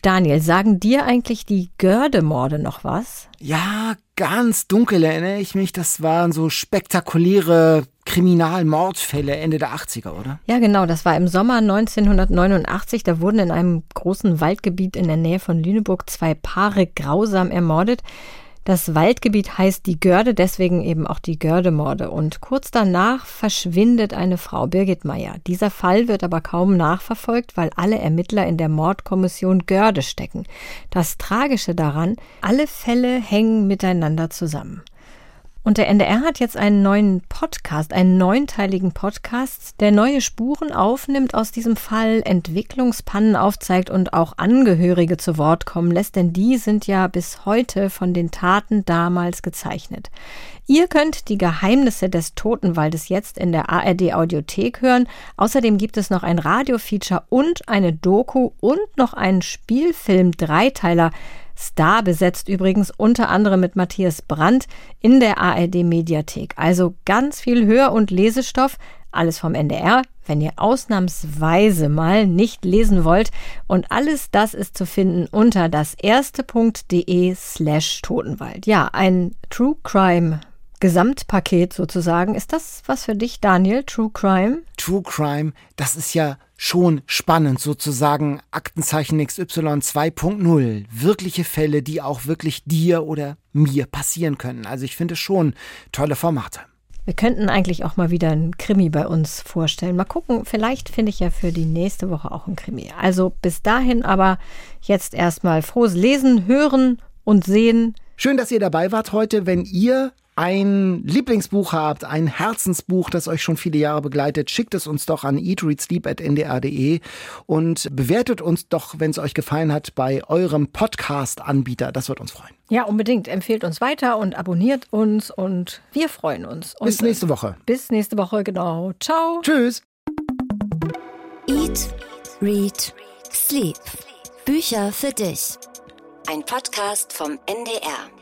Daniel, sagen dir eigentlich die Gördemorde noch was?
Ja, ganz dunkel erinnere ich mich. Das waren so spektakuläre Kriminalmordfälle Ende der 80er, oder?
Ja, genau. Das war im Sommer 1989. Da wurden in einem großen Waldgebiet in der Nähe von Lüneburg zwei Paare grausam ermordet. Das Waldgebiet heißt die Görde, deswegen eben auch die Gördemorde. Und kurz danach verschwindet eine Frau, Birgit Meyer. Dieser Fall wird aber kaum nachverfolgt, weil alle Ermittler in der Mordkommission Görde stecken. Das Tragische daran, alle Fälle hängen miteinander zusammen. Und der NDR hat jetzt einen neuen Podcast, einen neunteiligen Podcast, der neue Spuren aufnimmt aus diesem Fall, Entwicklungspannen aufzeigt und auch Angehörige zu Wort kommen lässt, denn die sind ja bis heute von den Taten damals gezeichnet. Ihr könnt die Geheimnisse des Totenwaldes jetzt in der ARD Audiothek hören. Außerdem gibt es noch ein Radiofeature und eine Doku und noch einen Spielfilm Dreiteiler Star besetzt übrigens unter anderem mit Matthias Brandt in der ARD Mediathek. Also ganz viel Hör- und Lesestoff, alles vom NDR, wenn ihr ausnahmsweise mal nicht lesen wollt. Und alles das ist zu finden unter das erste.de slash Totenwald. Ja, ein True Crime Gesamtpaket sozusagen. Ist das was für dich, Daniel? True Crime?
True Crime, das ist ja schon spannend, sozusagen Aktenzeichen XY 2.0. Wirkliche Fälle, die auch wirklich dir oder mir passieren können. Also ich finde schon tolle Formate.
Wir könnten eigentlich auch mal wieder einen Krimi bei uns vorstellen. Mal gucken, vielleicht finde ich ja für die nächste Woche auch einen Krimi. Also bis dahin aber jetzt erstmal frohes Lesen, hören und sehen.
Schön, dass ihr dabei wart heute. Wenn ihr ein Lieblingsbuch habt, ein Herzensbuch, das euch schon viele Jahre begleitet, schickt es uns doch an eatreadsleep.ndr.de und bewertet uns doch, wenn es euch gefallen hat, bei eurem Podcast-Anbieter. Das wird uns freuen.
Ja, unbedingt. Empfehlt uns weiter und abonniert uns und wir freuen uns. Und
bis nächste Woche.
Bis nächste Woche, genau. Ciao.
Tschüss.
Eat, Read, Sleep. Bücher für dich. Ein Podcast vom NDR.